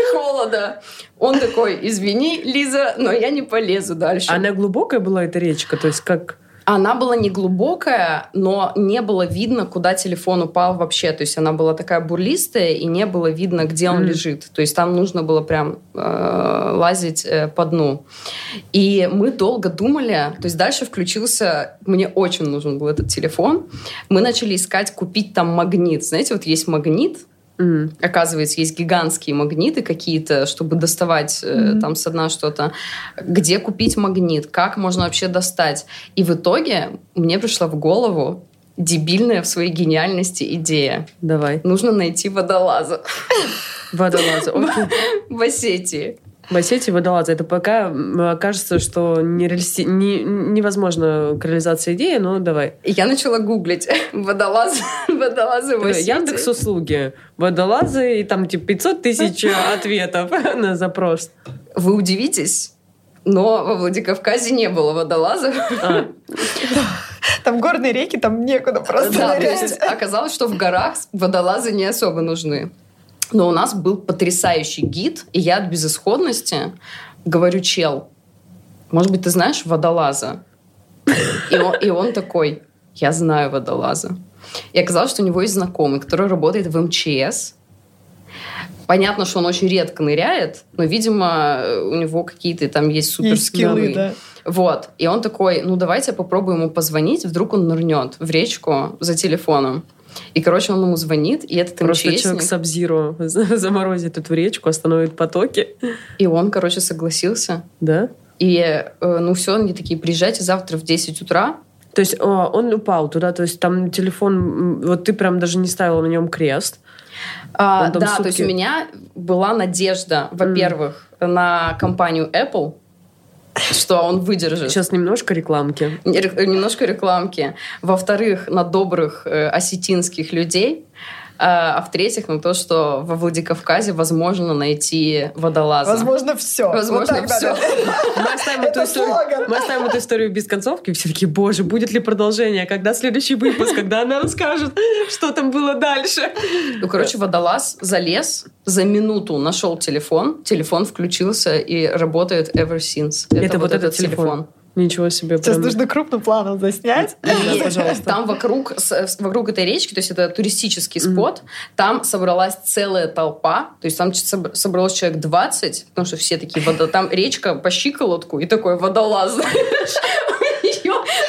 от холода. Он такой, извини, Лиза, но я не полезу дальше. Она глубокая была эта речка? То есть как... Она была не глубокая, но не было видно, куда телефон упал вообще. То есть она была такая бурлистая, и не было видно, где он mm. лежит. То есть там нужно было прям э, лазить э, по дну. И мы долго думали, то есть дальше включился, мне очень нужен был этот телефон. Мы начали искать, купить там магнит. Знаете, вот есть магнит. Оказывается, есть гигантские магниты какие-то, чтобы доставать mm-hmm. там со дна что-то. Где купить магнит? Как можно вообще достать? И в итоге мне пришла в голову дебильная в своей гениальности идея. Давай. Нужно найти водолаза. Водолаза, окей. [LAUGHS] В Осетии. В Осетии водолазы. Это пока кажется, что нереалисти... не, невозможно к реализации идеи, но давай. Я начала гуглить [LAUGHS] водолазы, [LAUGHS] водолазы в Осетии. Яндекс услуги. Водолазы, и там типа 500 тысяч [LAUGHS] ответов на запрос. Вы удивитесь, но во Владикавказе не было водолазов. А. Там горные реки, там некуда просто да, то есть оказалось, что в горах водолазы не особо нужны. Но у нас был потрясающий гид, и я от безысходности говорю, чел, может быть, ты знаешь водолаза? И он, и он такой, я знаю водолаза. И оказалось, что у него есть знакомый, который работает в МЧС. Понятно, что он очень редко ныряет, но, видимо, у него какие-то там есть суперскиллы. Да. Вот. И он такой, ну давайте я попробую ему позвонить, вдруг он нырнет в речку за телефоном. И, короче, он ему звонит, и этот Просто МЧСник... человек Сабзиро [LAUGHS] заморозит эту речку, остановит потоки. И он, короче, согласился. Да? И, э, ну все, они такие, приезжайте завтра в 10 утра, то есть он упал туда, то есть там телефон, вот ты прям даже не ставила на нем крест. А, да, сутки... то есть у меня была надежда, во-первых, mm. на компанию Apple, [LAUGHS] что он выдержит. Сейчас немножко рекламки. Немножко рекламки. Во-вторых, на добрых э, осетинских людей. А, а в-третьих, на то, что во Владикавказе возможно найти водолаза. Возможно, все. Возможно, вот все. Мы оставим, эту историю, мы оставим эту историю без концовки. Все таки боже, будет ли продолжение? Когда следующий выпуск? Когда она расскажет, что там было дальше? Ну, короче, водолаз залез, за минуту нашел телефон, телефон включился и работает ever since. Это, это вот, вот этот, этот телефон. телефон. Ничего себе. Сейчас прям. нужно крупным планом заснять. Да, [LAUGHS] пожалуйста. [LAUGHS] там вокруг, вокруг этой речки, то есть это туристический спот, там собралась целая толпа, то есть там соб- собралось человек 20, потому что все такие, вода, там речка по щиколотку и такой водолаз, [LAUGHS]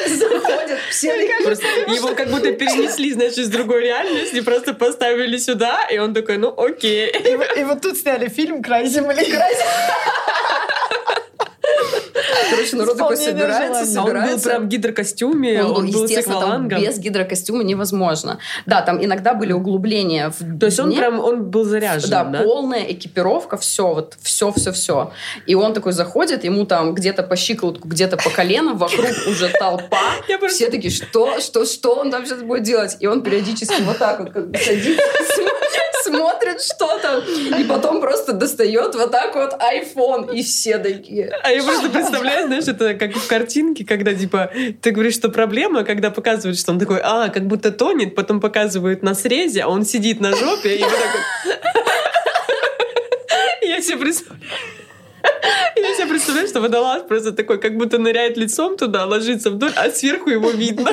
заходят все его как будто перенесли, знаешь, из другой реальности, просто поставили сюда, и он такой, ну окей. И, вот- и вот тут сняли фильм «Край земли». Короче, народ такой собирается, желаний. А он был собирается. прям в гидрокостюме, Он он был с естественно, там без гидрокостюма невозможно. Да, там иногда были углубления в То есть он прям, он был заряжен, Да, да? полная экипировка, все, вот все, все, все. И он такой заходит, ему там где-то по щиколотку, где-то по колено, вокруг уже толпа. [LAUGHS] Все такие, что, что, что он там сейчас будет делать? И он периодически вот так вот как бы садится, смотрит что-то, и потом просто достает вот так вот iPhone, и все такие. А я просто представляю, знаешь, это как в картинке, когда, типа, ты говоришь, что проблема, когда показывают, что он такой, а, как будто тонет, потом показывают на срезе, а он сидит на жопе, и вот так вот... Я себе представляю... Я себе представляю, что водолаз просто такой, как будто ныряет лицом туда, ложится вдоль, а сверху его видно.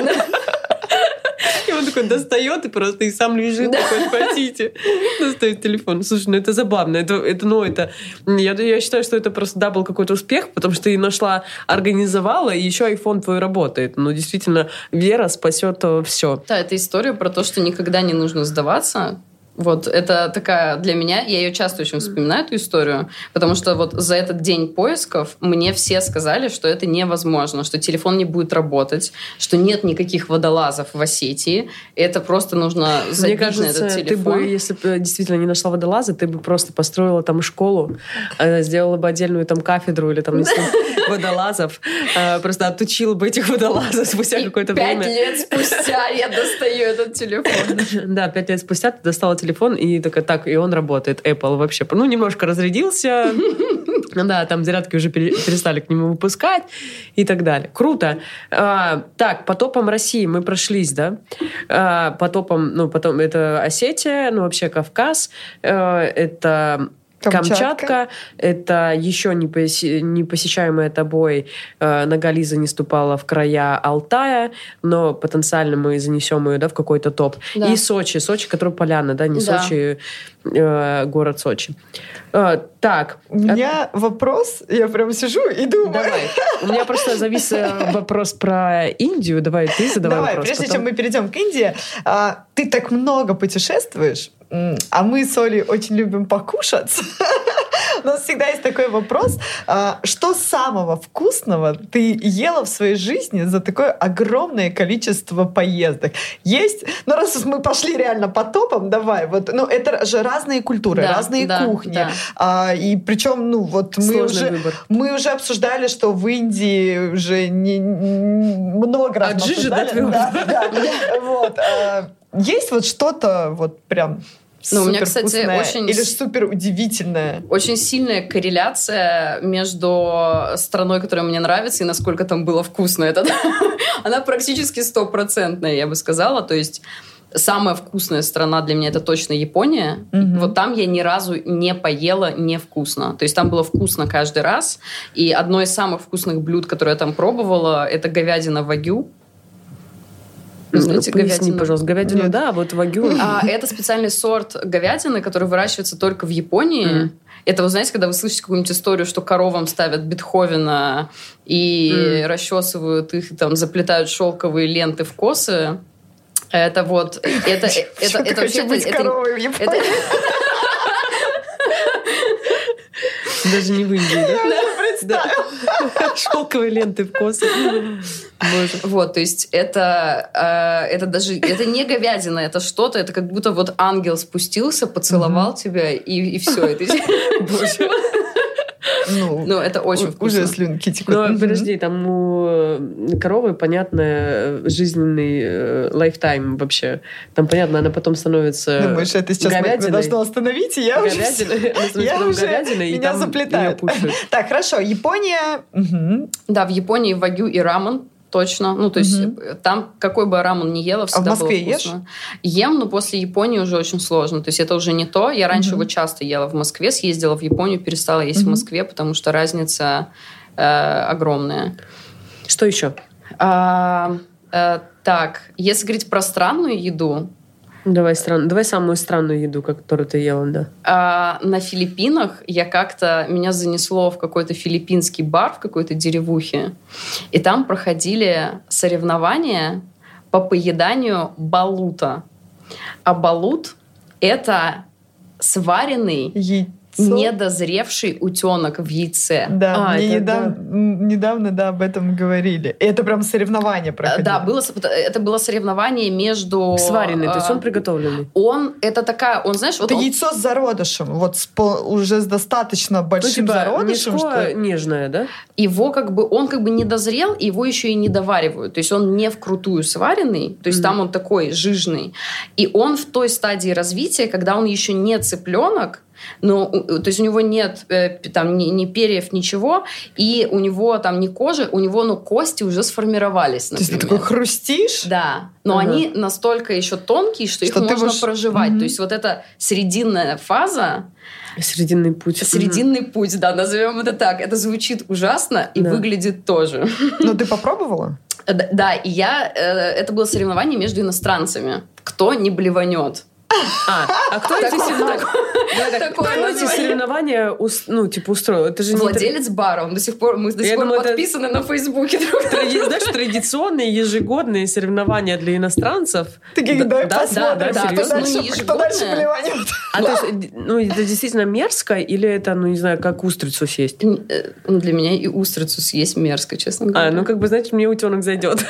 Такой достает и просто и сам лежит, такой, спасите. Достает телефон. Слушай, ну это забавно. Это, это ну, это... Я, я считаю, что это просто, да, был какой-то успех, потому что ты нашла, организовала, и еще iPhone твой работает. Ну, действительно, вера спасет все. Да, это история про то, что никогда не нужно сдаваться. Вот это такая для меня, я ее часто очень вспоминаю, эту историю, потому что вот за этот день поисков мне все сказали, что это невозможно, что телефон не будет работать, что нет никаких водолазов в Осетии, это просто нужно забить Мне кажется, на этот ты телефон. бы, если бы действительно не нашла водолаза, ты бы просто построила там школу, э, сделала бы отдельную там кафедру или там [LAUGHS] [LAUGHS] водолазов, э, просто отучила бы этих водолазов [LAUGHS] спустя какое-то пять время. лет спустя я достаю этот телефон. Да, пять лет спустя ты достала телефон и такая, так, и он работает, Apple вообще. Ну, немножко разрядился, [LAUGHS] да, там зарядки уже пере- перестали к нему выпускать и так далее. Круто. А, так, по топам России мы прошлись, да? А, по топам, ну, потом это Осетия, ну, вообще Кавказ, э, это Камчатка. Камчатка, это еще не, поси- не посещаемая тобой э, нога Лиза не ступала в края Алтая, но потенциально мы занесем ее да, в какой-то топ. Да. И Сочи, Сочи, который поляна, да, не Да. Сочи, э, город Сочи. Э, так, У меня вопрос, я прям сижу и думаю. давай. У меня просто завис э, вопрос про Индию. Давай ты задавай Давай, вопрос. прежде потом- чем мы перейдем к Индии, а, ты так много путешествуешь, а мы с Олей очень любим покушать. [LAUGHS] У нас всегда есть такой вопрос. а, Что самого вкусного ты ела в своей жизни за такое огромное количество поездок? Есть? Ну, раз мы пошли реально по топам, давай. Вот, ну, это же разные культуры, Да, разные да, кухни. да. А, и причем, ну, вот мы Сложный уже... выбор. Мы уже обсуждали, что в Индии уже не, много раз до обсуждали. твердого. Да, да. Вот. а, Есть вот что-то вот прям Ну, у меня, кстати, очень или супер удивительное. Очень сильная корреляция между страной, которая мне нравится, и насколько там было вкусно. Это, [LAUGHS] она практически стопроцентная, я бы сказала. То есть самая вкусная страна для меня это точно Япония. Мгм. Вот там я ни разу не поела невкусно. То есть там было вкусно каждый раз. И одно из самых вкусных блюд, которое я там пробовала, это говядина вагю. Знаете, Поясни, говядину? пожалуйста. Говядину, Нет. да, а вот вагю. А, это специальный сорт говядины, который выращивается только в Японии. Мгм. Это, вы знаете, когда вы слышите какую-нибудь историю, что коровам ставят Бетховена и Мгм. расчесывают их, и там заплетают шелковые ленты в косы. Это вот, это, это, это, вообще, это- коровой в это- Японии. [LAUGHS] Даже не в Индии, да? Да. [LAUGHS] Шелковые ленты в косы. Вот, то есть это, э, это даже, это не говядина, это что-то, это как будто вот ангел спустился, поцеловал тебя, и, и все. [LAUGHS] Боже. Ну, ну, это очень вкусно. Уже слюнки текут. Но подожди, там у коровы, понятно, э, жизненный э, лайфтайм вообще. Там, понятно, она потом становится Думаешь, это сейчас мы- мы говядиной. должны остановить, и я уже... говядиной, [LAUGHS] Я уже... говядиной, Меня заплетают. Так, хорошо. Япония... Да, в Японии вагю и рамен точно. Ну, то есть э, там какой бы я рамен ни ела, всегда Москве было вкусно. Ем, но после Японии уже очень сложно. То есть это уже не то. Я раньше Мгм. его часто ела в Москве, съездила в Японию, перестала есть в Мгм. Москве, потому что разница э, огромная. Что еще? А, э, так, если говорить про странную еду, Давай, стран... Давай самую странную еду, которую ты ела, да. а, на Филиппинах я как-то меня занесло в какой-то филиппинский бар в какой-то деревухе, и там проходили соревнования по поеданию балута. А балут это сваренный Яйцо. Недозревший утенок в яйце. Да, А, мне это недавно, м, недавно, да, об этом говорили. И Это прям соревнование проходило. Да, было, это было соревнование между... Сваренный, то есть э, он приготовленный. Он, это такая, он, знаешь, вот Это он- яйцо с зародышем, вот с по- уже с достаточно Ну, большим типа, зародышем, что нежное, да? его как бы, он как бы не дозрел, и его еще и не доваривают. То есть он не вкрутую сваренный, то есть Мгм. там он такой жижный. И он в той стадии развития, когда он еще не цыпленок, но, у- то есть у него нет э, там ни, ни перьев, ничего, и у него там не кожи, у него, ну, кости уже сформировались, То есть ты например. такой хрустишь? Да, но Ага. они настолько еще тонкие, что, Что их можно будешь- проживать. Мгм. То есть вот эта срединная фаза, Срединный путь. срединный путь, да, назовем это так, это звучит ужасно и Да. выглядит тоже. Ну, ты попробовала? [LAUGHS] Да, и я, э, это было соревнование между иностранцами. Кто не блеванет. А, а кто эти соревнования? Эти ну, типа, устроил? Это же Владелец бара, он до сих пор, мы до сих пор подписаны на Фейсбуке. Знаешь, традиционные ежегодные соревнования для иностранцев. Такие, Да, посмотрим, кто, дальше, Ну, кто дальше блеванет. А то есть, ну, это действительно мерзко, или это, ну, не знаю, как устрицу съесть? Э, ну, Для меня и устрицу съесть мерзко, честно говоря. А, ну, как бы, значит, мне утенок зайдет.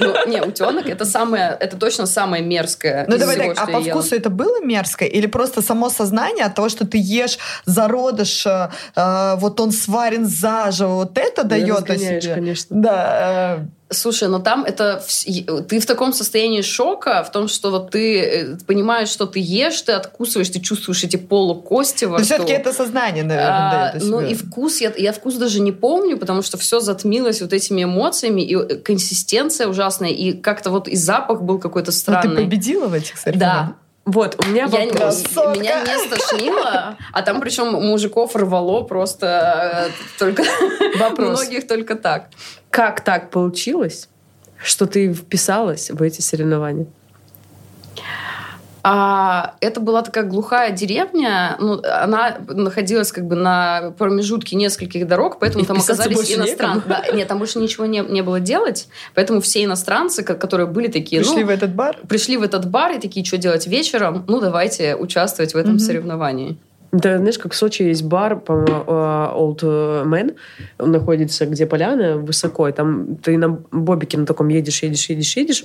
Ну, не, утенок это самое, это точно самое мерзкое. Ну давай так, а что по вкусу это было мерзко? Или просто само сознание от того, что ты ешь зародыш, э, э, вот он сварен заживо, вот это дает о себе? конечно. Да. э, Слушай, но там это... и- Ты в таком состоянии шока, в том, что вот ты э, понимаешь, что ты ешь, ты откусываешь, ты чувствуешь эти полукости во Но рту. все-таки это сознание, наверное, А, дает ну и вкус, я, я вкус даже не помню, потому что все затмилось вот этими эмоциями, и э, консистенция ужасная, и как-то вот и запах был какой-то Но странный. Ну, ты победила в этих соревнованиях? Да, Вот, у меня я, вопрос. Красотка! меня не стошнило, а там причем мужиков рвало просто э, только [LAUGHS] Вопрос. многих только так. Как так получилось, что ты вписалась в эти соревнования? А это была такая глухая деревня, ну, она находилась как бы на промежутке нескольких дорог, поэтому И там оказались иностранцы. Да, нет, там больше ничего не, не было делать, поэтому все иностранцы, ко- которые были такие, Пришли ну, в этот бар? пришли в этот бар и такие, что делать вечером? Ну, давайте участвовать в этом Мгм. соревновании. Да, знаешь, как в Сочи есть бар, по-моему, э, Old Man, он находится где поляна высоко, и там ты на бобике на таком едешь, едешь, едешь, едешь,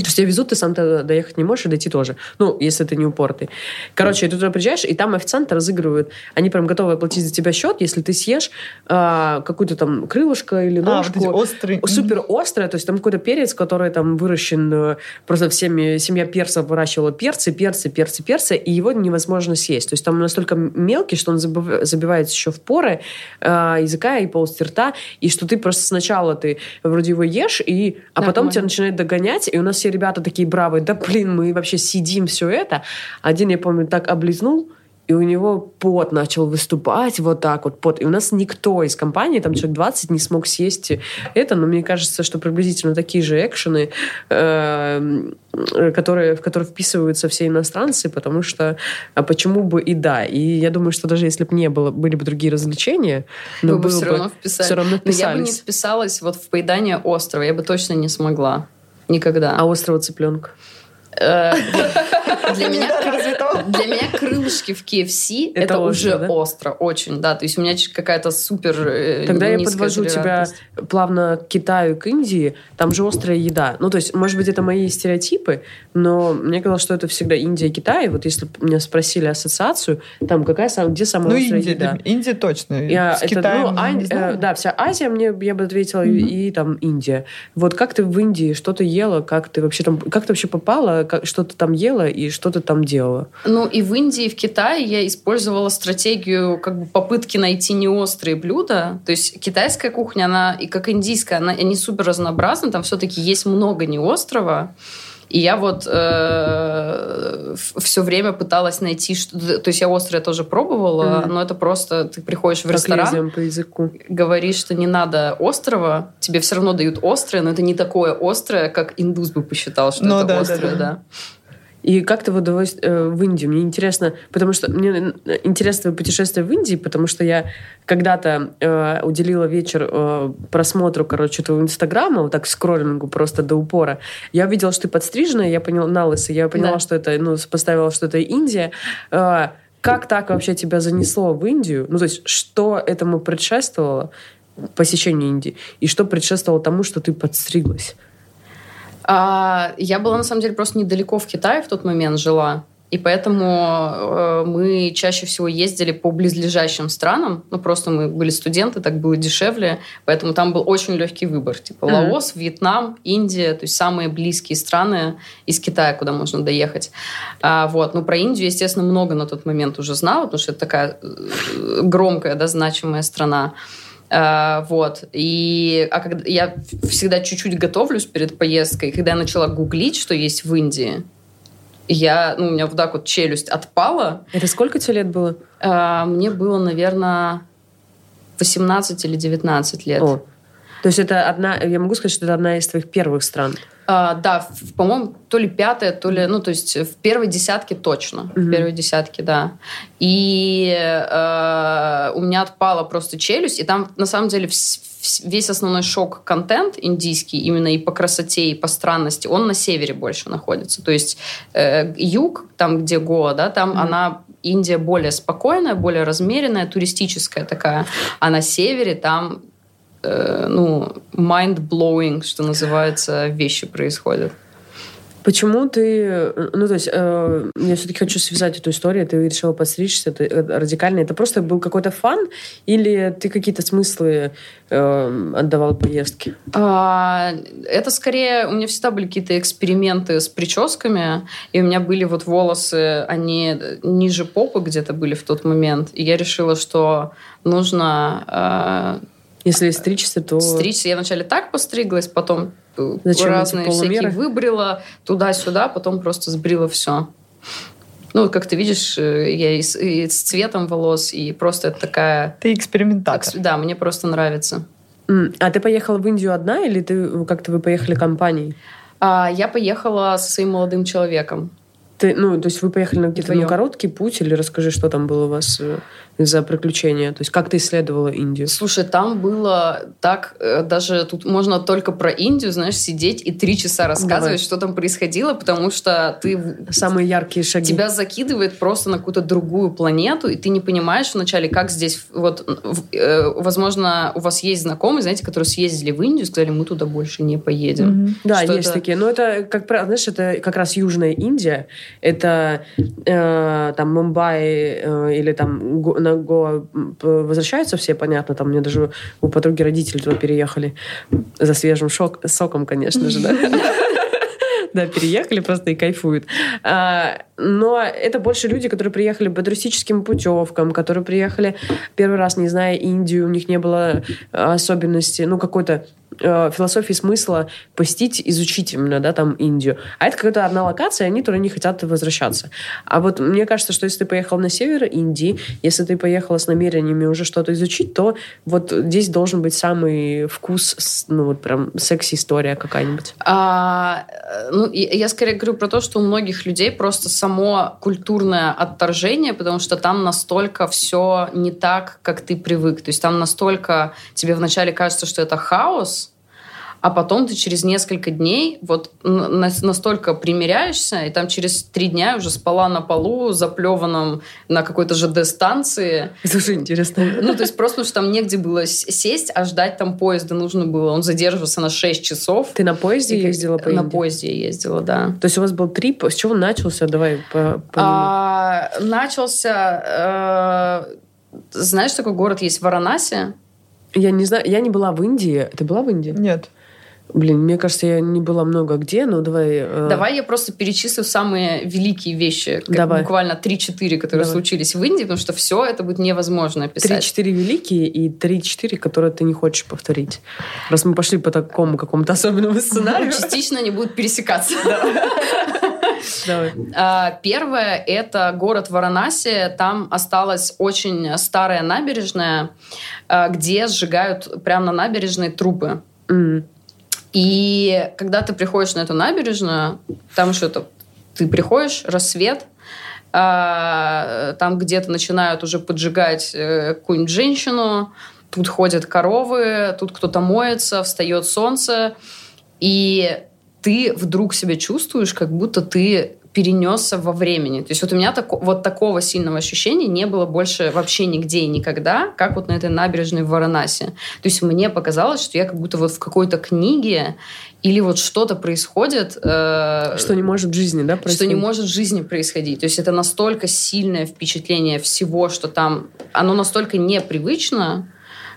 то есть тебя везут, ты сам туда доехать не можешь, и дойти тоже. Ну, если ты не упоротый. Короче, ты туда приезжаешь, и там официанты разыгрывают. Они прям готовы оплатить за тебя счет, если ты съешь а, какую-то там крылышко или А, вот ножку. эти острые. Супер острое, то есть там какой-то перец, который там выращен, э, просто всеми, семья персов выращивала перцы, перцы, перцы, перцы, и его невозможно съесть. То есть там он настолько мелкий, что он забивается еще в поры э, языка и полости рта, и что ты просто сначала ты вроде его ешь, и, а Да, потом понимаю. тебя начинает догонять, и у нас все ребята такие бравые, да блин, мы вообще сидим все это. Один, я помню, так облизнул, и у него пот начал выступать вот так вот, пот. И у нас никто из компании, там человек 20, не смог съесть это, но мне кажется, что приблизительно такие же экшены, э, которые, в которые вписываются все иностранцы, потому что а почему бы и да. И я думаю, что даже если бы не было, были бы другие развлечения, но Вы бы все равно вписали. все равно Но я бы не вписались. вписалась вот в поедание острова. Я бы точно не смогла. Никогда. А острого цыпленка? Э, Для меня. Для меня крылышки в KFC это, Это уже остро, да? остро, очень, да. То есть у меня какая-то супер э, Тогда я подвожу тебя плавно к Китаю, к Индии. Там же острая еда. Ну, то есть, может быть, это мои стереотипы, но мне казалось, что это всегда Индия и Китай. Вот если бы меня спросили ассоциацию, там какая сам, где самая Ну, острая Индия, еда? Индия точно. Я, С это, Китаем ну, Ань- не знаю. э, да, вся Азия, мне, я бы ответила, и- и, там Индия. Вот как ты в Индии, что ты ела, как ты вообще там, как ты вообще попала, что ты там ела и что ты там делала? Ну и в Индии, и в Китае я использовала стратегию как бы попытки найти неострые блюда. То есть китайская кухня, она и как индийская, она, они супер разнообразны, там все-таки есть много неострого. И я вот э, все время пыталась найти, что... То есть я острое тоже пробовала, Мгм. но это просто... Ты приходишь в Как ресторан, по языку. говоришь, что не надо острого, тебе все равно дают острое, но это не такое острое, как индус бы посчитал, что Ну это да, да, острое, да. да. И как ты вот э, в Индию? Мне интересно, потому что мне интересно твое путешествие в Индии, потому что я когда-то э, уделила вечер э, просмотру, короче, твоего инстаграма, вот так скроллингу просто до упора. Я видела, что ты подстриженная, я поняла, на лысо, я поняла, Да. что это, ну, поставила, что это Индия. Э, как так вообще тебя занесло в Индию? Ну, то есть, что этому предшествовало, посещению Индии, и что предшествовало тому, что ты подстриглась? А, я была, на самом деле, просто недалеко в Китае в тот момент жила. И поэтому э, мы чаще всего ездили по близлежащим странам. Ну, просто мы были студенты, так было дешевле. Поэтому там был очень легкий выбор. Типа Мгм. Лаос, Вьетнам, Индия. То есть самые близкие страны из Китая, куда можно доехать. А, вот. Ну, про Индию, естественно, много на тот момент уже знала, потому что это такая э, громкая, да, значимая страна. А, вот. И а когда я всегда чуть-чуть готовлюсь перед поездкой, когда я начала гуглить, что есть в Индии, я, ну, у меня вот так вот челюсть отпала. Это сколько тебе лет было? А, мне было, наверное, 18 или 19 лет. О. То есть это одна, я могу сказать, что это одна из твоих первых стран. А, да, в- по-моему, то ли пятая, то ли, ну, то есть в первой десятке точно. В Мгм. первой десятке, да. И э, у меня отпала просто челюсть, и там, на самом деле, весь основной шок-контент индийский, именно и по красоте, и по странности, он на севере больше находится. То есть э, юг, там, где Гоа, да, там Мгм. она Индия более спокойная, более размеренная, туристическая такая. А на севере там э, ну, mind-blowing, что называется, вещи происходят. Почему ты... э, Ну, то есть, э, я все-таки хочу связать эту историю. Ты решила подстричься, это э, радикально. Это просто был какой-то фан? Или ты какие-то смыслы э, отдавал поездке? А, это скорее... У меня всегда были какие-то эксперименты с прическами, и у меня были вот волосы, они ниже попы где-то были в тот момент. И я решила, что нужно Если стричься, то... стричься. Я вначале так постриглась, потом э, Зачем разные всякие выбрила туда-сюда, потом просто сбрила все. Ну, как ты видишь, э, я и с, и с цветом волос, и просто это такая... Ты экспериментатор. экс- Да, мне просто нравится. А ты поехала в Индию одна, или ты как-то вы поехали компанией? А, я поехала со своим молодым человеком. Ты, ну, то есть вы поехали на какой-то ну, короткий путь, или расскажи, что там было у вас э, за приключения? То есть как ты исследовала Индию? Слушай, там было так, э, даже тут можно только про Индию, знаешь, сидеть и три часа рассказывать, Давай. что там происходило, потому что ты Самые яркие шаги. тебя закидывает просто на какую-то другую планету, и ты не понимаешь вначале, как здесь... Вот, э, возможно, у вас есть знакомые, знаете, которые съездили в Индию сказали, мы туда больше не поедем. Мгм. Да, Что есть это? такие. Но это, как правило, знаешь, это как раз Южная Индия. Это э, там Мумбай э, или там Го- на Гоа возвращаются все, понятно. Там меня даже у подруги родители туда переехали. За свежим шок, соком, конечно же, да. [LAUGHS] Да, переехали просто и кайфуют. А, но это больше люди, которые приехали по туристическим путевкам, которые приехали первый раз, не зная Индию, у них не было э, особенности, ну, какой-то э, философии смысла посетить, изучить именно, да, там Индию. А это какая-то одна локация, и они туда не хотят возвращаться. А вот мне кажется, что если ты поехал на север Индии, если ты поехала с намерениями уже что-то изучить, то вот здесь должен быть самый вкус, ну, вот прям секси-история какая-нибудь. А, ну, я скорее говорю про то, что у многих людей просто само культурное отторжение, потому что там настолько все не так, как ты привык. То есть там настолько тебе вначале кажется, что это хаос, а потом ты через несколько дней вот настолько примиряешься, и там через три дня я уже спала на полу, заплеванном на какой-то ЖД-станции. Это уже интересно. Ну, то есть просто, потому что там негде было сесть, а ждать там поезда нужно было. Он задерживался на 6 часов. Ты на поезде И ездила по На Индии? поезде я ездила, да. То есть у вас был трип. С чего начался? Давай по, по. А, начался... э, знаешь, такой город есть Варанаси? Я не знаю, я не была в Индии. Ты была в Индии? Нет. Блин, мне кажется, я не была много где, но давай... э, Давай я просто перечислю самые великие вещи, как Давай. буквально 3-4, которые Давай. случились в Индии, потому что все это будет невозможно описать. 3-4 великие и 3-4, которые ты не хочешь повторить. Раз мы пошли по такому какому-то особенному сценарию. [LAUGHS] Частично они будут пересекаться. [LAUGHS] Давай. А, Первое – это город Варанаси. Там осталась очень старая набережная, а, где сжигают прямо на набережной трупы. М. И когда ты приходишь на эту набережную, там что-то... Ты приходишь, рассвет, а, там где-то начинают уже поджигать э, какую-нибудь женщину, тут ходят коровы, тут кто-то моется, встает солнце, и ты вдруг себя чувствуешь, как будто ты перенесся во времени. То есть вот у меня тако- вот такого сильного ощущения не было больше вообще нигде и никогда, как вот на этой набережной в Варанаси. То есть мне показалось, что я как будто вот в какой-то книге или вот что-то происходит, э, Что не может в жизни, да, что происходить? не может в жизни происходить. То есть это настолько сильное впечатление всего, что там оно настолько непривычно,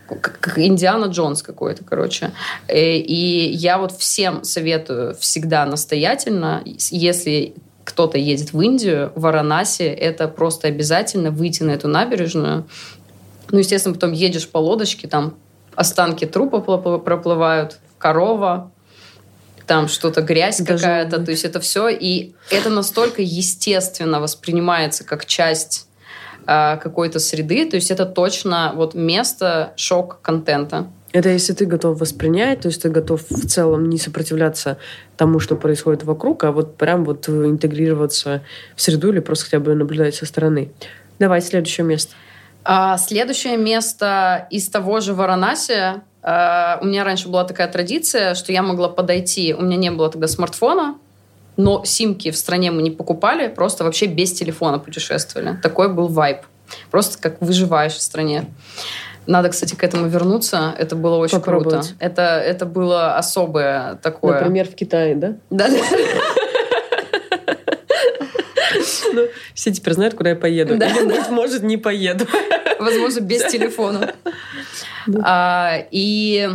как, как Индиана Джонс какой-то, короче. Э, И я вот всем советую всегда настоятельно, если кто-то едет в Индию, в Варанаси, это просто обязательно выйти на эту набережную. Ну, естественно, потом едешь по лодочке, там останки трупа проплывают, корова, там что-то грязь Даже какая-то, то есть это все, и это настолько естественно воспринимается как часть а, какой-то среды, то есть это точно вот место шок-контента. Это если ты готов воспринять, то есть ты готов в целом не сопротивляться тому, что происходит вокруг, а вот прям вот интегрироваться в среду или просто хотя бы наблюдать со стороны. Давай, следующее место. А следующее место из того же Варанаси. а, у меня раньше была такая традиция, что я могла подойти, у меня не было тогда смартфона, но симки в стране мы не покупали, просто вообще без телефона путешествовали. Такой был вайб. Просто как выживаешь в стране. Надо, кстати, к этому вернуться. Это было очень круто. Это, это было особое такое. Например, в Китае, да? Да. [LAUGHS] Ну, все теперь знают, куда я поеду. Да, Или, быть может, не поеду. [LAUGHS] возможно, без [LAUGHS] телефона. А, И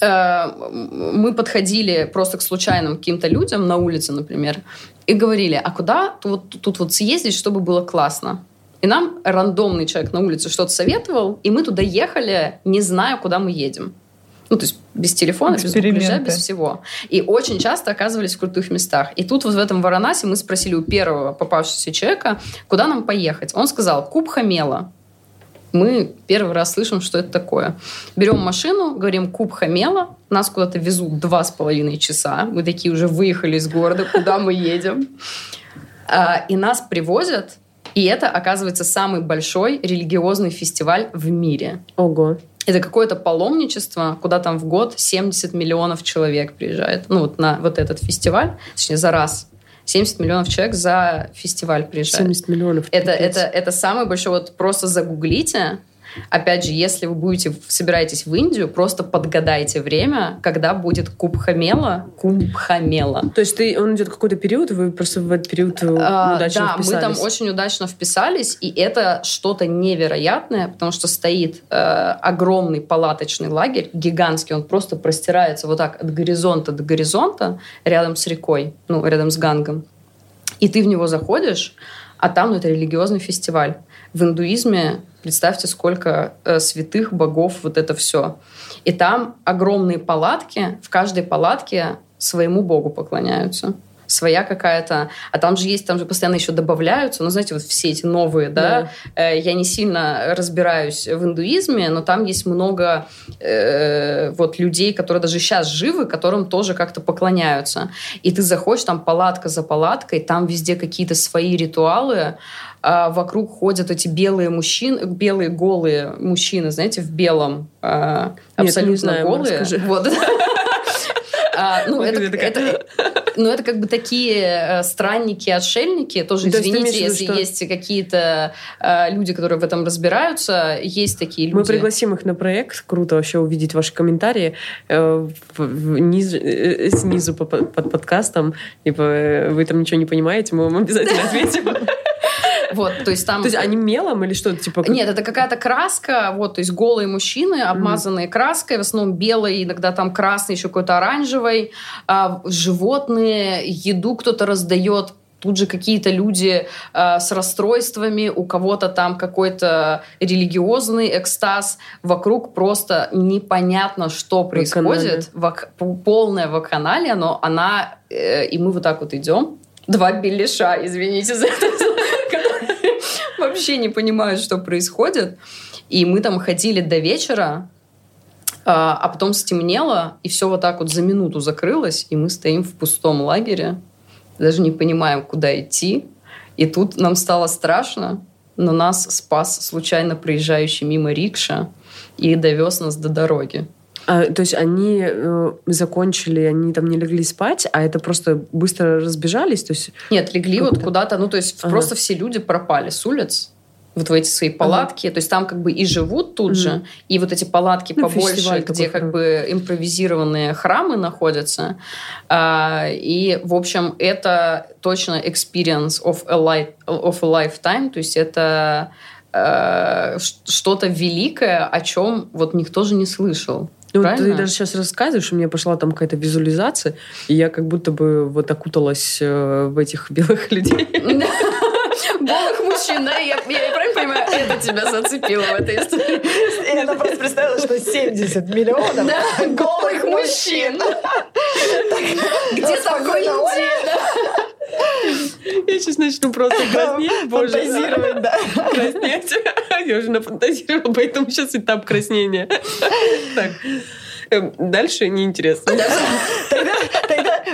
э, мы подходили просто к случайным каким-то людям на улице, например, и говорили, а куда тут, тут вот съездить, чтобы было классно? И нам рандомный человек на улице что-то советовал, и мы туда ехали, не зная, куда мы едем. Ну, то есть без телефона, без букляжа, без всего. И очень часто оказывались в крутых местах. И тут вот в этом Варанасе мы спросили у первого попавшегося человека, куда нам поехать. Он сказал, Куб Хамела. Мы первый раз слышим, что это такое. Берем машину, говорим Куб Хамела, нас куда-то везут два с половиной часа. Мы такие уже выехали из города, куда мы едем. А, И нас привозят, и это, оказывается, самый большой религиозный фестиваль в мире. Ого. Это какое-то паломничество, куда там в год 70 миллионов человек приезжает. Ну, вот на вот этот фестиваль, точнее, за раз. 70 миллионов человек за фестиваль приезжает. 70 миллионов. Это, это, это самый большой, вот просто загуглите. Опять же, если вы будете, собираетесь в Индию, просто подгадайте время, когда будет Куб Хамела. Куб Хамела. То есть ты, он идет какой-то период, вы просто в этот период э, А, удачно да, мы там вписались? очень удачно вписались, и это что-то невероятное, потому что стоит э, огромный палаточный лагерь, гигантский, он просто простирается вот так от горизонта до горизонта, рядом с рекой, ну, рядом с Гангом. И ты в него заходишь, а там ну, это религиозный фестиваль. В индуизме, представьте, сколько э, святых богов, вот это все. И там огромные палатки, в каждой палатке своему богу поклоняются своя какая-то, а там же есть, там же постоянно еще добавляются, ну, знаете, вот все эти новые, да, Э, я не сильно разбираюсь в индуизме, но там есть много э, вот людей, которые даже сейчас живы, которым тоже как-то поклоняются. И ты заходишь, там палатка за палаткой, там везде какие-то свои ритуалы, а вокруг ходят эти белые мужчины, белые голые мужчины, знаете, в белом, а, не абсолютно знаю, голые. Вот. [LAUGHS] А, Ну, это, ну, это как бы такие э, странники, отшельники. Тоже То извините, если что- есть какие-то э, люди, которые в этом разбираются. Есть такие люди. Мы пригласим их на проект. Круто вообще увидеть ваши комментарии э, вниз- снизу по- под подкастом. Типа, вы там ничего не понимаете, мы вам обязательно [LAUGHS] ответим. Вот, то есть там... То есть они мелом или что-то типа... Нет, это какая-то краска, вот, то есть голые мужчины, обмазанные краской, в основном белой, иногда там красной, еще какой-то оранжевой. А, животные, еду кто-то раздает, тут же какие-то люди а, с расстройствами, у кого-то там какой-то религиозный экстаз, вокруг просто непонятно, что происходит, Вак- полная вакханалия, но она, э, и мы вот так вот идем, два беляша, извините за это, вообще не понимают, что происходит. И мы там ходили до вечера, а а потом стемнело, и все вот так вот за минуту закрылось, и мы стоим в пустом лагере, даже не понимаем, куда идти. И тут нам стало страшно, но нас спас случайно проезжающий мимо рикша и довез нас до дороги. А, то есть они э, закончили, они там не легли спать, а это просто быстро разбежались? То есть Нет, легли вот куда-то, ну то есть Ага. просто все люди пропали с улиц, вот в эти свои палатки, то есть там как бы и живут тут Мгм. же, и вот эти палатки Ну, побольше, где как бы импровизированные храмы находятся, А, и в общем это точно experience of a, life, of a lifetime, то есть это э, что-то великое, о чем вот никто же не слышал. Ну, вот ты Правильно? даже сейчас рассказываешь, у меня пошла там какая-то визуализация, и я как будто бы вот окуталась э, в этих [LAUGHS] белых людей. Голых мужчин, да? Я, я правильно понимаю, это тебя зацепило в этой истории? И она просто представила, что 70 миллионов Да, [LAUGHS] голых мужчин. Где-то в Индии, да. Я сейчас начну просто краснеть, [LAUGHS] боже. Фантазировать, да. Краснеть. [LAUGHS] Я уже нафантазировала, поэтому сейчас этап краснения. Так. Эм, Дальше неинтересно. Тогда, тогда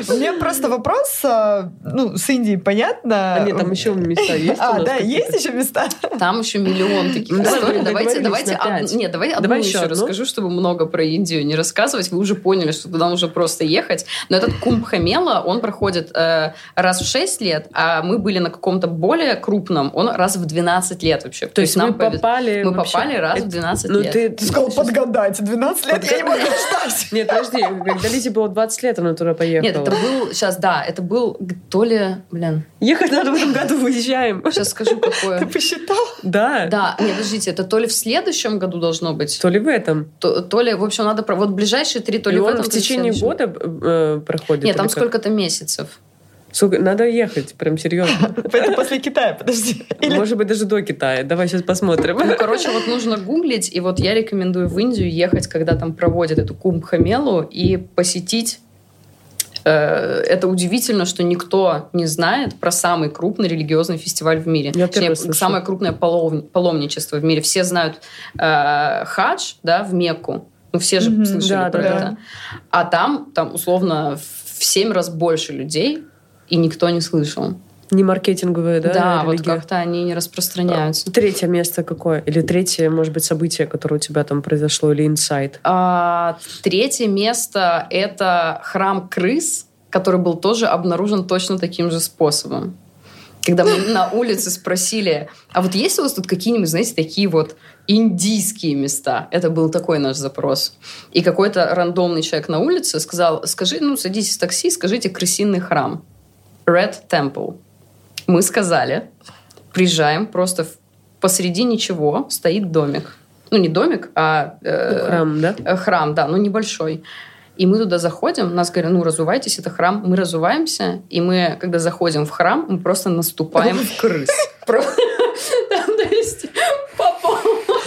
у меня просто вопрос, а, ну, с Индией понятно. А нет, там еще места есть А, да, есть еще места? Там еще миллион [LAUGHS] таких Ну, историй. Давайте, давайте, нет, давай одну еще расскажу, чтобы много про Индию не рассказывать. Вы уже поняли, что туда нужно просто ехать. Но этот Кумбхамела, он проходит э, раз в 6 лет, а мы были на каком-то более крупном, он раз в 12 лет вообще. То есть повез- попали... мы попали раз в Это- 12 Ну лет. ты... Ты сказал подгадать. 12 лет я не могу ждать. Нет, подожди, когда Лизе было 20 лет, она туда поехала. Нет, это был, сейчас, да, это был то ли, блин, Ехать надо в этом году, выезжаем. сейчас скажу, Ты какое. посчитал? Да. Да, нет, подождите, это то ли в следующем году должно быть, То ли в этом. то, то ли, в общем, надо... Вот ближайшие три, то ли И в этом, в течение года э, проходит? Нет, там сколько-то месяцев. Сколько? Надо ехать, прям серьезно. [LAUGHS] Это после Китая, подожди. Или Может быть, даже до Китая. Давай сейчас посмотрим. Ну, короче, вот нужно гуглить, и вот я рекомендую в Индию ехать, когда там проводят эту кумбхамелу, и посетить это удивительно, что никто не знает про самый крупный религиозный фестиваль в мире. Я Точнее, самое крупное полов- паломничество в мире. Все знают э, хадж, да, в Мекку. Ну, все же Мгм, слышали да, про да, это. А там, там, условно, в семь раз больше людей, и никто не слышал. Не маркетинговые, да? Да, вот религия? как-то они не распространяются. Третье место какое? Или третье, может быть, событие, которое у тебя там произошло, или инсайт? А, третье место — это храм крыс, который был тоже обнаружен точно таким же способом. Когда мы на улице спросили, а вот есть у вас тут какие-нибудь, знаете, такие вот индийские места? Это был такой наш запрос. И какой-то рандомный человек на улице сказал, скажи, ну, садитесь в такси, скажите крысиный храм. Red Temple. Мы сказали, приезжаем, просто посреди ничего стоит домик. Ну, не домик, а... э, Храм, да? Э, храм, да, но небольшой. И мы туда заходим, нас говорят, ну, разувайтесь, это храм. Мы разуваемся, и мы, когда заходим в храм, мы просто наступаем в крыс. [LAUGHS] [LAUGHS] То есть, по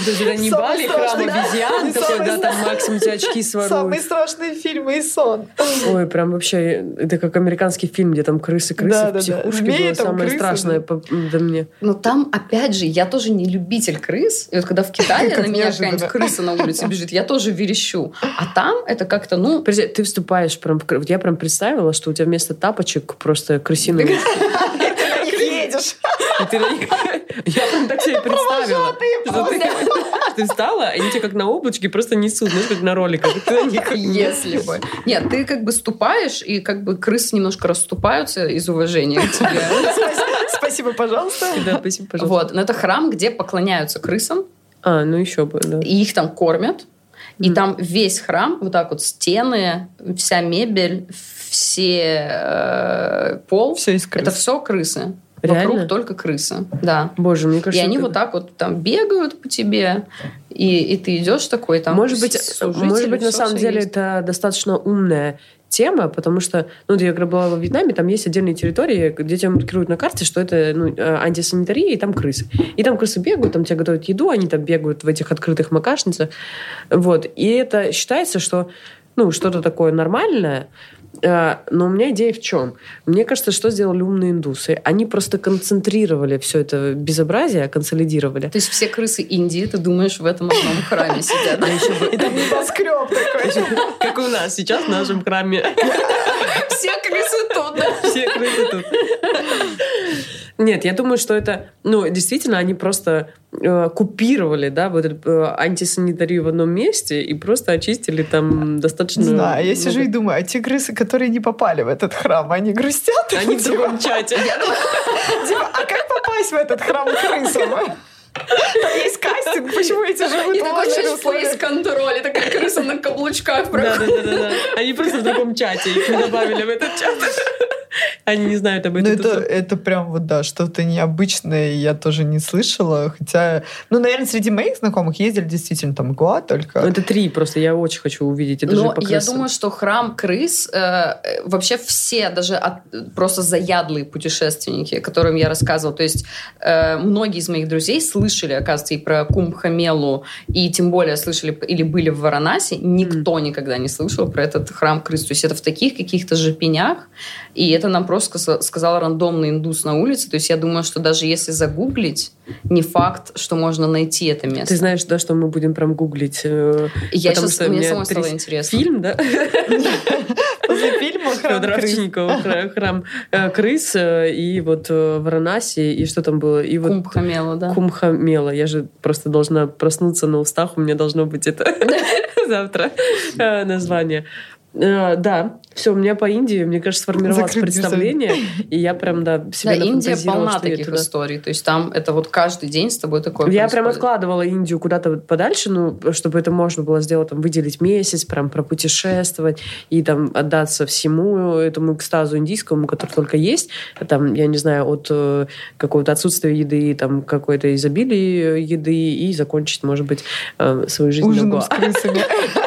полу. Даже это не Самый Бали, храм страшный, да. обезьян, такой, Самый да, там максимум тебе очки [LAUGHS] самые своруют. страшные фильмы и сон. Ой, прям вообще, это как американский фильм, где там крысы, крысы Да, в да, да. психушке Змеи было самое крысы, страшное да. по- да мне. Но там, опять же, я тоже не любитель крыс. И вот когда в Китае Как на меня какая-нибудь крыса на улице бежит, я тоже верещу. А там это как-то, ну, Подожди, ты вступаешь прям в... кр- вот Я прям представила, что у тебя вместо тапочек просто крысиные... [LAUGHS] Едешь. И ты на них- [LAUGHS] Я прям так себе представила. Что ты, [LAUGHS] ты встала, они тебя как на облачке просто несут, знаешь, как на роликах. Ты на них [LAUGHS] если бы. Нет, ты как бы ступаешь, и как бы крысы немножко расступаются из уважения к тебе. Спасибо, пожалуйста. Да, спасибо, пожалуйста. Вот, но это храм, где поклоняются крысам, А, ну еще бы, да. и их там кормят. И там весь храм, вот так вот, стены, вся мебель, все э, пол, Все из крыс. это все крысы. Реально? Вокруг только крысы, да. Боже, мне И кажется... они это- вот так вот там бегают по тебе, и, и ты идешь такой там. может быть, служитель, может быть, на самом деле есть. это достаточно умная тема, потому что, ну, я когда была во Вьетнаме, там есть отдельные территории, где тебя маркируют на карте, что это ну, э, антисанитария, и там крысы. И там крысы бегают, там тебе готовят еду, они там бегают в этих открытых макашницах. Вот. И это считается, что ну, что-то такое нормальное, но у меня идея в чем? Мне кажется, что сделали умные индусы? Они просто концентрировали все это безобразие, консолидировали. То есть все крысы Индии, ты думаешь, в этом одном храме сидят. И там небоскреб такой. Как у нас сейчас в нашем храме. Все крысы тут? Все крысы тут. Нет, я думаю, что это, ну, действительно, они просто э, купировали, да, вот эту э, антисанитарию в одном месте и просто очистили там достаточно... Не знаю, я сижу и думаю, а те крысы, которые не попали в этот храм, они грустят? Они в другом чате. [LAUGHS] Типа, а как попасть в этот храм крысам? Там есть кастинг, почему эти живут И в такой, условиях? фейс-контроль, такая крыса на каблучках Да, проходит. да, да, да, да. Они просто в другом чате, их не добавили в этот чат. Они не знают об Ну, этом. это, это прям вот, да, что-то необычное, я тоже не слышала. Хотя, ну, наверное, среди моих знакомых ездили действительно там Гоа только. Это три просто, я очень хочу увидеть. Это Но по я думаю, что храм крыс э, э, вообще все, даже от- просто заядлые путешественники, которым я рассказывала, то есть э, многие из моих друзей слышали, оказывается, и про Кумбхамелу, и тем более слышали или были в Варанаси, никто никогда не слышал про этот храм крыс. То есть это в таких каких-то же пенях, и это нам просто сказа- сказал рандомный индус на улице. То есть я думаю, что даже если загуглить, не факт, что можно найти это место. Ты знаешь, да, что мы будем прям гуглить. э, я сейчас, что мне самой стало интересно. Фильм, да? [LAUGHS] После фильма «Храм Федора крыс». Храм э, крыс, э, и вот э, Варанаси, и что там было? И вот Кумбхамела, да. Кумхамела. Я же просто должна проснуться на устах, у меня должно быть это [LAUGHS] завтра э, название. Э, Да, все, у меня по Индии, мне кажется, сформировалось Закрыть представление, и я прям, да, себе Да, Индия полна таких туда. историй. То есть там это вот каждый день с тобой такое Я прям происходит. откладывала Индию куда-то подальше, ну, чтобы это можно было сделать, там, выделить месяц, прям пропутешествовать и там отдаться всему этому экстазу индийскому, который только есть. Там, я не знаю, от э, какого-то отсутствия еды, там, какой-то изобилия еды и закончить, может быть, э, свою жизнь Ужином с крысами. [LAUGHS]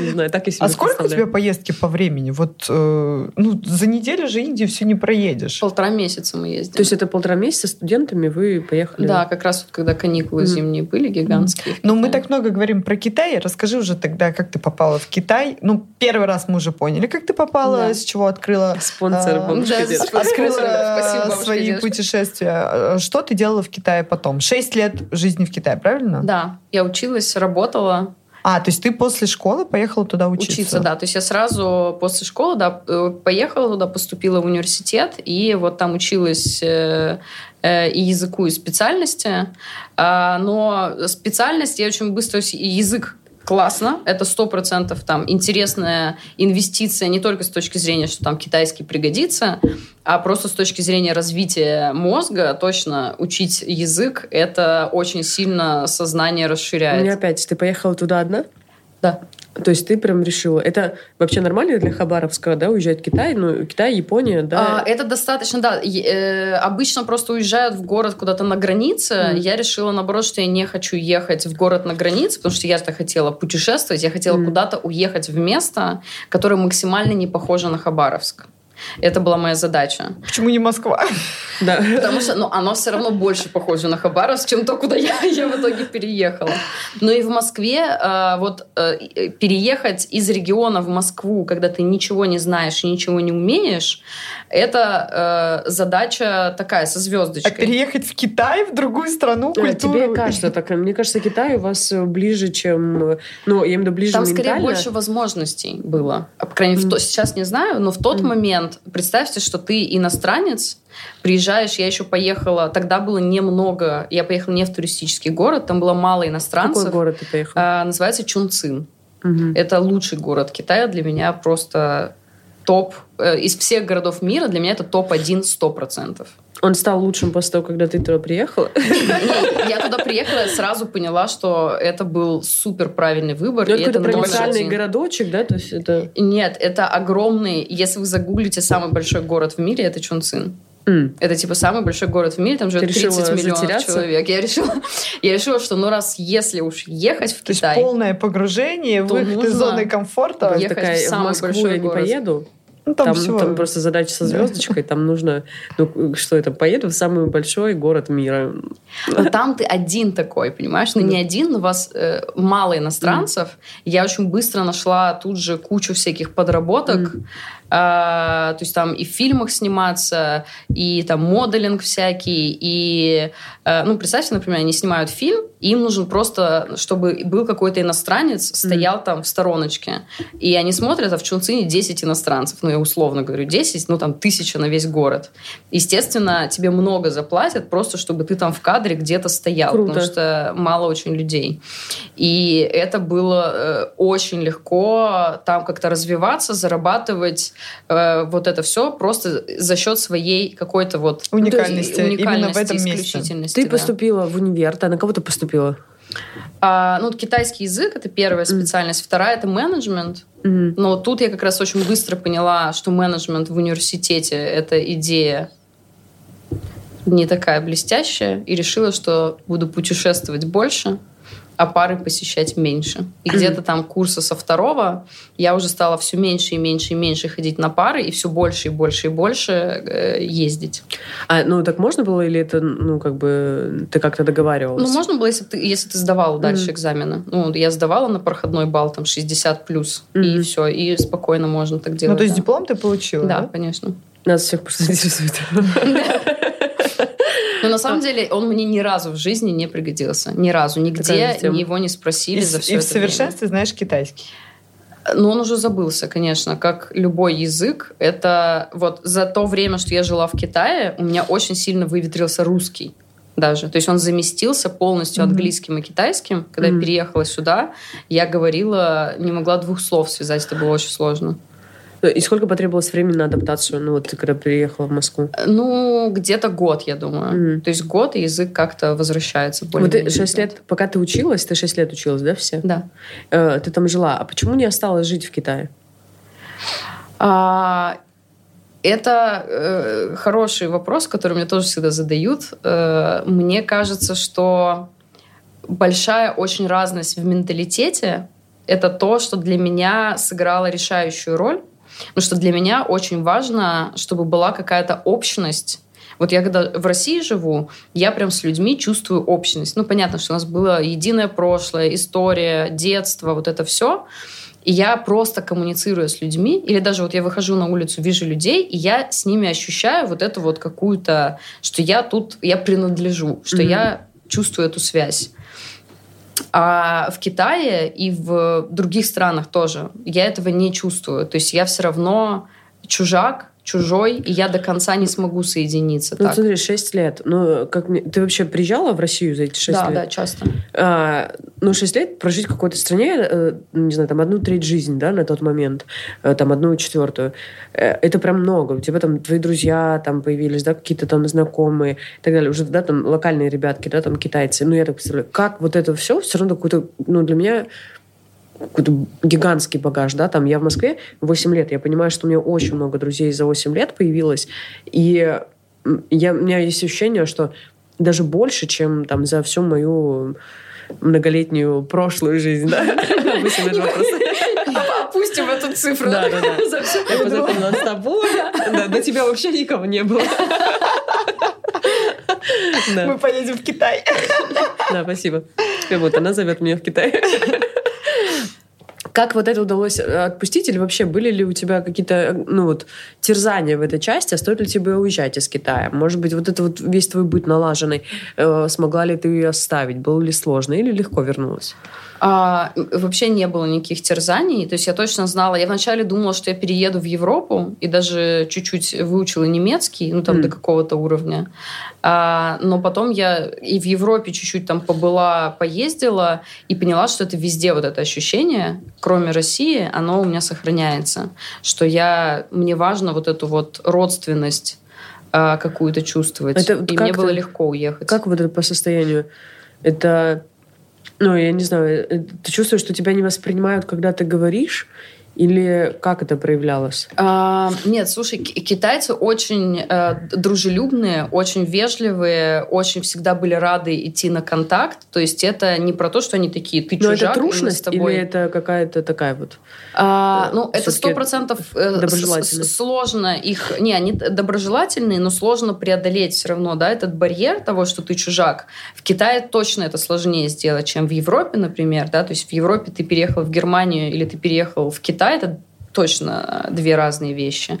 Не знаю, так и себе А сколько у тебя поездки по времени? Вот, э, ну, за неделю же Индию все не проедешь. Полтора месяца мы ездили. То есть это полтора месяца с студентами вы поехали? Да, как раз вот когда каникулы Мгм. зимние были гигантские. в Ну, мы так много говорим про Китай. Расскажи уже тогда, как ты попала в Китай. Ну, первый раз мы уже поняли, как ты попала, Да. с чего открыла Спонсор, А, бабушка, да, дедушка. спонсор. открыла Спасибо, бабушка, свои дедушка. путешествия. Э, Что ты делала в Китае потом? Шесть лет жизни в Китае, правильно? Да, я училась, работала, А, то есть ты после школы поехала туда учиться? учиться, да. То есть я сразу после школы, да, э, поехала туда, поступила в университет, и вот там училась э, э, и языку, и специальности. А, но специальность я очень быстро... Язык классно, это сто процентов там интересная инвестиция не только с точки зрения, что там китайский пригодится, а просто с точки зрения развития мозга точно учить язык это очень сильно сознание У расширяет. меня опять, ты поехала туда одна? Да. То есть ты прям решила. Это вообще нормально для Хабаровска, да, уезжать в Китай? Ну, Китай, Япония, да. А, это достаточно, да. Э, обычно просто уезжают в город куда-то на границе. Мгм. Я решила, наоборот, что я не хочу ехать в город на границе, потому что я-то хотела путешествовать, я хотела Мгм. куда-то уехать в место, которое максимально не похоже на Хабаровск. Это была моя задача. Почему не Москва? Да. Потому что ну, оно все равно больше похоже на Хабаровск, чем то, куда я, я в итоге переехала. Но и в Москве э, вот э, э, переехать из региона в Москву, когда ты ничего не знаешь и ничего не умеешь, это э, задача такая со А звездочкой. переехать в Китай, в другую страну, А культуру? Тебе кажется так? Мне кажется, Китай у вас ближе, чем... Ну, я имею в виду ближе Там скорее ментально. больше возможностей было. А, По крайней мере, в то- сейчас не знаю, но в тот Мгм. момент представьте, что ты иностранец, приезжаешь, я еще поехала, тогда было немного, я поехала не в туристический город, там было мало В иностранцев. какой город ты поехала? А, называется Чунцин. Мгм. Это лучший город Китая для меня просто топ. э, Из всех городов мира для меня это топ-1 100%. Он стал лучшим после того, когда ты туда приехала? Не, Я туда приехала, я сразу поняла, что это был супер правильный выбор. Ну, и это провинциальный городочек, да? То есть это... Нет, это огромный... Если вы загуглите самый большой город в мире, это Чунцин. М. Это типа самый большой город в мире, там живет Ты решила 30 миллионов затеряться? человек. Я решила, я решила, что ну раз если уж ехать в То есть Китай, полное погружение, То выход из зоны комфорта. ехать Такая, в в самый Москву большой я не поеду. Ну, там, Там, всего- там просто задача со звездочкой, там нужно, ну, что это, поеду в самый большой город мира. Но там ты один такой, понимаешь? Ну, не один, но вас э, мало иностранцев. Я очень быстро нашла тут же кучу всяких подработок. А, то есть там и в фильмах сниматься, и там моделинг всякий, и... э, ну, представьте, например, они снимают фильм, и им нужен просто, чтобы был какой-то иностранец, стоял там в стороночке. И они смотрят, а в Чунцине 10 иностранцев. Ну, я условно говорю 10, ну, там тысяча на весь город. Естественно, тебе много заплатят просто, чтобы ты там в кадре где-то стоял, Круто. потому что мало очень людей. И это было э, очень легко там как-то развиваться, зарабатывать э, вот это все просто за счет своей какой-то вот Уникальности. ну, Именно в этом месте. исключительности, Ты да. поступила в универ, ты на кого ты поступила? А, ну, вот китайский язык это первая специальность, вторая это менеджмент. Мгм. Но тут я как раз очень быстро поняла, что менеджмент в университете это идея не такая блестящая, и решила, что буду путешествовать больше, а пары посещать меньше. И где-то там курса со второго я уже стала все меньше и меньше и меньше ходить на пары, и все больше и больше и больше э, ездить. А, ну, так можно было, или это, ну, как бы, ты как-то договаривалась? Ну, можно было, если ты, если ты сдавала дальше Мгм. экзамены. Ну, я сдавала на проходной балл, там, 60 плюс, и Мгм. все, и спокойно можно так делать. Ну, то есть да. диплом ты получила, Да, да? конечно. Нас всех просто [LAUGHS] интересует. [LAUGHS] Но на самом деле он мне ни разу в жизни не пригодился. Ни разу. Нигде его не спросили за все и в совершенстве знаешь китайский. Но он уже забылся, конечно, как любой язык. Это вот за то время, что я жила в Китае, у меня очень сильно выветрился русский даже. То есть он заместился полностью Мгм. английским и китайским. Когда Мгм. я переехала сюда, я говорила, не могла двух слов связать, это было очень сложно. И сколько потребовалось времени на адаптацию, ну, вот ты когда приехала в Москву? Ну, где-то год, я думаю. Мгм. То есть год, и язык как-то возвращается. Вот ты 6 лет, пока ты училась, ты 6 лет училась, да, все? Да. Э, Ты там жила. А почему не осталась жить в Китае? А, это э, хороший вопрос, который мне тоже всегда задают. Э, мне кажется, что большая очень разность в менталитете это то, что для меня сыграло решающую роль. Потому что для меня очень важно, чтобы была какая-то общность. Вот я когда в России живу, я прям с людьми чувствую общность. Ну, понятно, что у нас было единое прошлое, история, детство, вот это все. И я просто коммуницирую с людьми, или даже вот я выхожу на улицу, вижу людей, и я с ними ощущаю вот эту вот какую-то, что я тут, я принадлежу, что Мгм. я чувствую эту связь. А в Китае и в других странах тоже я этого не чувствую. То есть я все равно чужак, чужой, и я до конца не смогу соединиться. Ну, так. смотри, 6 лет. Ну, как мне... Ты вообще приезжала в Россию за эти 6 да, лет? да, часто. А, ну, 6 лет прожить в какой-то стране, э, не знаю, там одну треть жизни, да, на тот момент, э, там одну четвертую. Э, это прям много. У тебя там твои друзья там появились, да, какие-то там знакомые и так далее. Уже, да, там локальные ребятки, да, там китайцы. Ну, я так представляю, как вот это все все равно какой-то, ну, для меня какой-то гигантский багаж, да, там я в Москве 8 лет, я понимаю, что у меня очень много друзей за 8 лет появилось, и я, у меня есть ощущение, что даже больше, чем там за всю мою многолетнюю прошлую жизнь, да, [LAUGHS] 8 лет вопрос. Опустим эту цифру. Да, да, да. [LAUGHS] Я познакомилась с тобой, [LAUGHS] да, до тебя вообще никого не было. Да. Мы поедем в Китай. Да, спасибо. Вот она зовет меня в Китай. Как вот это удалось э, отпустить? Или вообще были ли у тебя какие-то, э, ну вот, терзания в этой части? А стоит ли тебе уезжать из Китая? Может быть, вот это вот весь твой быт налаженный, э, смогла ли ты ее оставить? Было ли сложно? Или легко вернулась? А, вообще не было никаких терзаний. То есть я точно знала. Я вначале думала, что я перееду в Европу и даже чуть-чуть выучила немецкий, ну там Мгм. до какого-то уровня. А, но потом я и в Европе чуть-чуть там побыла, поездила и поняла, что это везде вот это ощущение, кроме России, оно у меня сохраняется. Что я мне важно вот эту вот родственность а, какую-то чувствовать. Это и мне было легко уехать. Как вот это по состоянию? Это, ну, я не знаю, э, ты чувствуешь, что тебя не воспринимают, когда ты говоришь? Или как это проявлялось? А, нет, слушай, китайцы очень э, дружелюбные, очень вежливые, очень всегда были рады идти на контакт. То есть это не про то, что они такие, ты Но чужак, это трушность с тобой... или это какая-то такая вот... А, ну, это сто процентов э, сложно их... Не, они доброжелательные, но сложно преодолеть все равно, да, этот барьер того, что ты чужак. В Китае точно это сложнее сделать, чем в Европе, например, да, то есть в Европе ты переехал в Германию или ты переехал в Китай, это точно две разные вещи.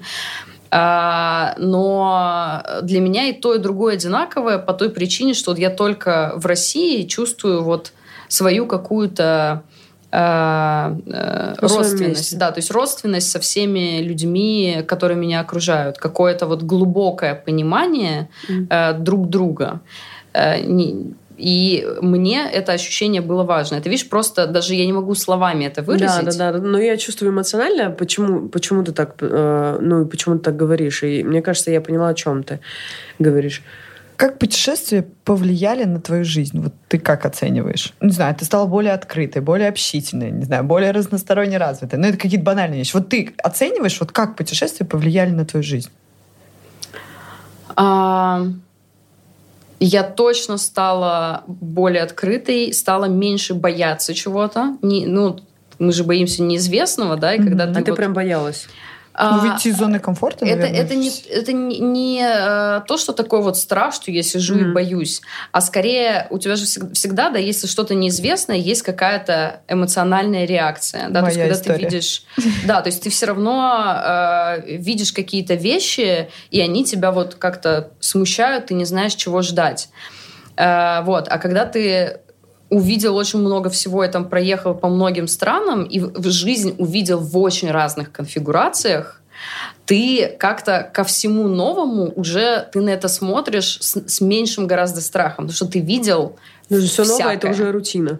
А, но для меня и то, и другое одинаковое по той причине, что я только в России чувствую вот свою какую-то а, э, родственность, да, то есть родственность со всеми людьми, которые меня окружают, какое-то вот глубокое понимание э, друг друга. Э, не- и мне это ощущение было важно. Это, видишь, просто даже я не могу словами это выразить. Да, да, да. Но я чувствую эмоционально, почему, почему ты так, э, ну, и почему ты так говоришь. И мне кажется, я поняла, о чем ты говоришь. Как путешествия повлияли на твою жизнь? Вот ты как оцениваешь? Не знаю, ты стала более открытой, более общительной, не знаю, более разносторонне развитой. Ну, это какие-то банальные вещи. Вот ты оцениваешь, вот как путешествия повлияли на твою жизнь? А, я точно стала более открытой, стала меньше бояться чего-то. Не, ну, мы же боимся неизвестного, да, и когда Мгм. ты, А ты вот- прям боялась? А, ну, выйти из зоны комфорта, это, наверное. это не, это не, не, э, то, что такое вот страх, что я сижу и Мгм. боюсь, а скорее у тебя же всег- всегда, да, если что-то неизвестное, есть какая-то эмоциональная реакция. Да, то есть, Моя когда история. ты видишь... Да, то есть ты все равно э, видишь какие-то вещи, и они тебя вот как-то смущают, ты не знаешь, чего ждать. Э, вот. А когда ты увидел очень много всего, я там проехал по многим странам, и в жизнь увидел в очень разных конфигурациях, ты как-то ко всему новому уже ты на это смотришь с, с меньшим гораздо страхом, потому что ты видел Ну, все новое это всякое. уже рутина.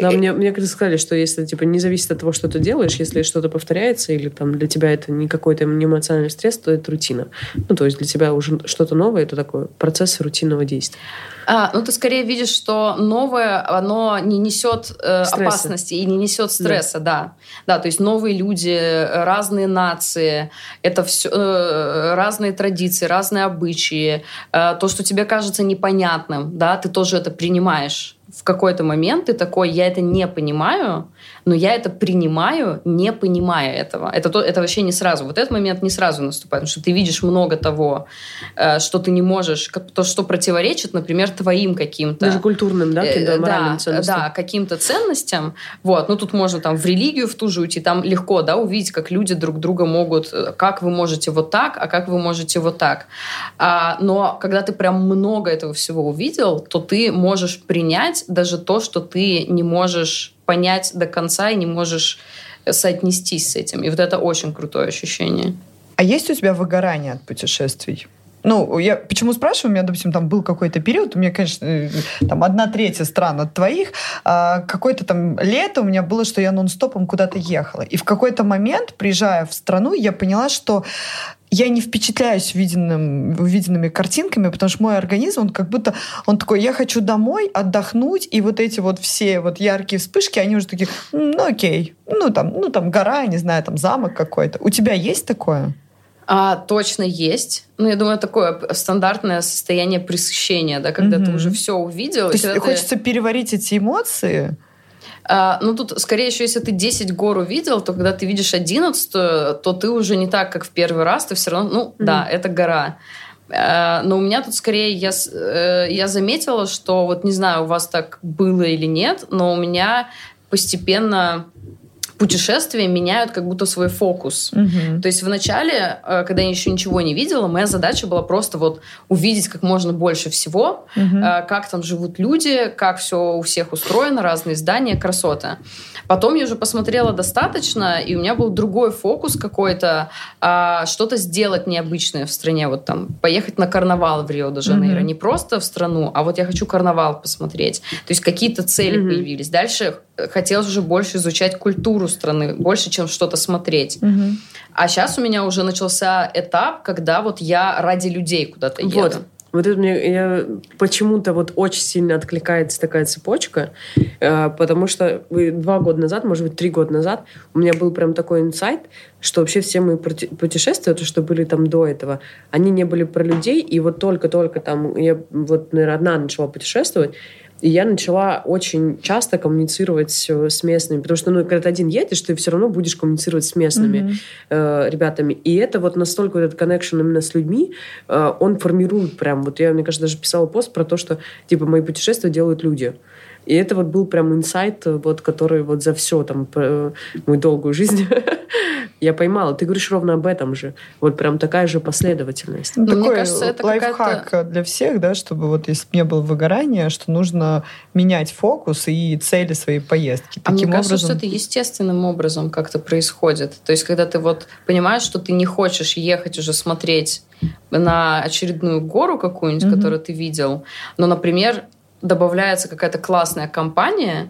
Да, Э, мне, мне как-то сказали, что если типа не зависит от того, что ты делаешь, если что-то повторяется или там для тебя это не какой-то эмоциональный стресс, то это рутина. Ну, то есть для тебя уже что-то новое, это такой процесс рутинного действия. А, ну, ты скорее видишь, что новое, оно не несет э, Стресса. опасности и не несет стресса, да. да. то есть новые люди, э, разные нации, это все разные традиции, разные обычаи. Э, то, что тебе кажется непонятным, да, ты тоже это принимаешь. В какой-то момент ты такой, я это не понимаю, но я это принимаю, не понимая этого. Это, то, это вообще не сразу. Вот этот момент не сразу наступает, потому что ты видишь много того, э, что ты не можешь, как- то, что противоречит, например, твоим каким-то... Даже культурным, да, Э, моральным да, ценностям. да, каким-то ценностям. Вот, ну тут можно там в религию в ту же уйти, там легко, да, увидеть, как люди друг друга могут, э, как вы можете вот так, а как вы можете вот так. А, но когда ты прям много этого всего увидел, то ты можешь принять даже то, что ты не можешь понять до конца и не можешь соотнестись с этим. И вот это очень крутое ощущение. А есть у тебя выгорание от путешествий? Ну, я почему спрашиваю? У меня, допустим, там был какой-то период, у меня, конечно, э, там одна третья стран от твоих, а какое-то там лето у меня было, что я нон-стопом куда-то ехала. И в какой-то момент, приезжая в страну, я поняла, что я не впечатляюсь виденным, увиденными картинками, потому что мой организм, он как будто, он такой, я хочу домой отдохнуть, и вот эти вот все вот яркие вспышки, они уже такие, «М, ну окей, ну там, ну там гора, не знаю, там замок какой-то. У тебя есть такое? А, точно есть. Ну, я думаю, такое стандартное состояние присыщения, да, когда ты Мгм. уже все увидел. То есть когда ты- хочется переварить эти эмоции? А, ну, тут скорее еще, если ты 10 гор увидел, то когда ты видишь 11, то ты уже не так, как в первый раз, ты все равно, ну, да, это гора. А, Но у меня тут скорее я, э, я заметила, что вот не знаю, у вас так было или нет, но у меня постепенно путешествия меняют как будто свой фокус. Мгм. То есть вначале, э, когда я еще ничего не видела, моя задача была просто вот увидеть как можно больше всего, э, как там живут люди, как все у всех устроено, разные здания, красота. Потом я уже посмотрела достаточно, и у меня был другой фокус какой-то, а, что-то сделать необычное в стране, вот там поехать на карнавал в Рио-де-Жанейро, Мгм. не просто в страну, а вот я хочу карнавал посмотреть. То есть какие-то цели Мгм. появились. Дальше хотелось уже больше изучать культуру страны, больше, чем что-то смотреть. Мгм. А сейчас у меня уже начался этап, когда вот я ради людей куда-то еду. Вот. Вот это мне я, почему-то вот очень сильно откликается такая цепочка, э, потому что два года назад, может быть, три года назад у меня был прям такой инсайт, что вообще все мои путешествия, то, что были там до этого, они не были про людей, и вот только-только там я вот, наверное, одна начала путешествовать, и я начала очень часто коммуницировать с местными, потому что, ну, когда ты один едешь, ты все равно будешь коммуницировать с местными mm-hmm. э, ребятами. И это вот настолько вот этот connection именно с людьми, э, он формирует прям, вот я, мне кажется, даже писала пост про то, что, типа, мои путешествия делают люди. И это вот был прям инсайт, вот, который вот за все там мою долгую жизнь [LAUGHS] я поймала. Ты говоришь ровно об этом же. Вот прям такая же последовательность. Ну, такой мне кажется, это лайфхак для всех, да, чтобы вот если не было выгорания, что нужно менять фокус и цели своей поездки. А Таким мне кажется, образом... что это естественным образом как-то происходит. То есть, когда ты вот понимаешь, что ты не хочешь ехать уже смотреть на очередную гору какую-нибудь, mm-hmm. которую ты видел, но, например, добавляется какая-то классная компания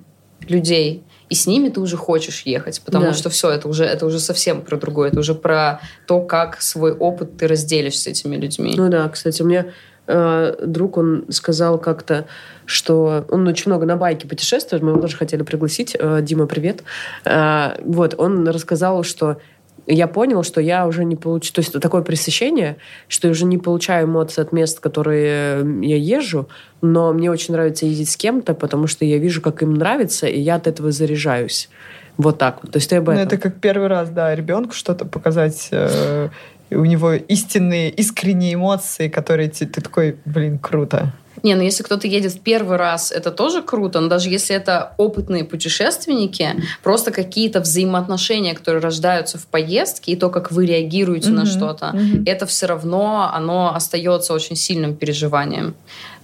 людей, и с ними ты уже хочешь ехать, потому да. что все, это уже, это уже совсем про другое, это уже про то, как свой опыт ты разделишь с этими людьми. Ну да, кстати, у меня э, друг, он сказал как-то, что он очень много на байке путешествует, мы его тоже хотели пригласить, э, Дима, привет. Э, вот, он рассказал, что я понял, что я уже не получу... То есть такое пресыщение, что я уже не получаю эмоции от мест, которые я езжу, но мне очень нравится ездить с кем-то, потому что я вижу, как им нравится, и я от этого заряжаюсь. Вот так вот. То есть ты об ну, этом. Ну, это как первый раз, да, ребенку что-то показать, э, у него истинные, искренние эмоции, которые ты, ты такой, блин, круто. Не, ну если кто-то едет в первый раз, это тоже круто, но даже если это опытные путешественники, просто какие-то взаимоотношения, которые рождаются в поездке, и то, как вы реагируете mm-hmm. на что-то, mm-hmm. это все равно, оно остается очень сильным переживанием.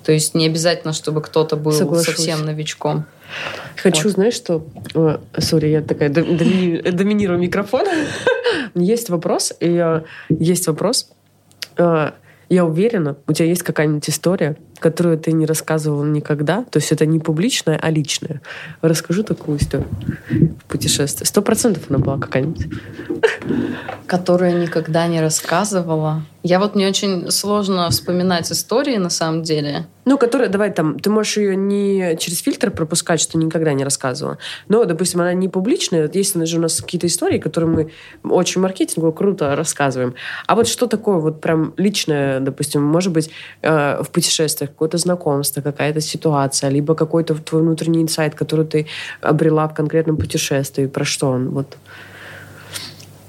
То есть не обязательно, чтобы кто-то был Соглашусь. совсем новичком. Хочу, вот. знаешь, что... Сори, я такая доминирую микрофон. [LAUGHS] Есть вопрос, и есть вопрос. Я уверена, у тебя есть какая-нибудь история, которую ты не рассказывал никогда. То есть это не публичная, а личная. Расскажу такую историю в путешествии. Сто процентов она была какая-нибудь. Которую никогда не рассказывала. Я вот мне очень сложно вспоминать истории на самом деле. Ну, которая, давай там, ты можешь ее не через фильтр пропускать, что никогда не рассказывала. Но, допустим, она не публичная. Есть же у нас какие-то истории, которые мы очень маркетингово круто рассказываем. А вот что такое вот прям личное, допустим, может быть, э, в путешествиях, какое-то знакомство, какая-то ситуация, либо какой-то твой внутренний инсайт, который ты обрела в конкретном путешествии. Про что он? Вот.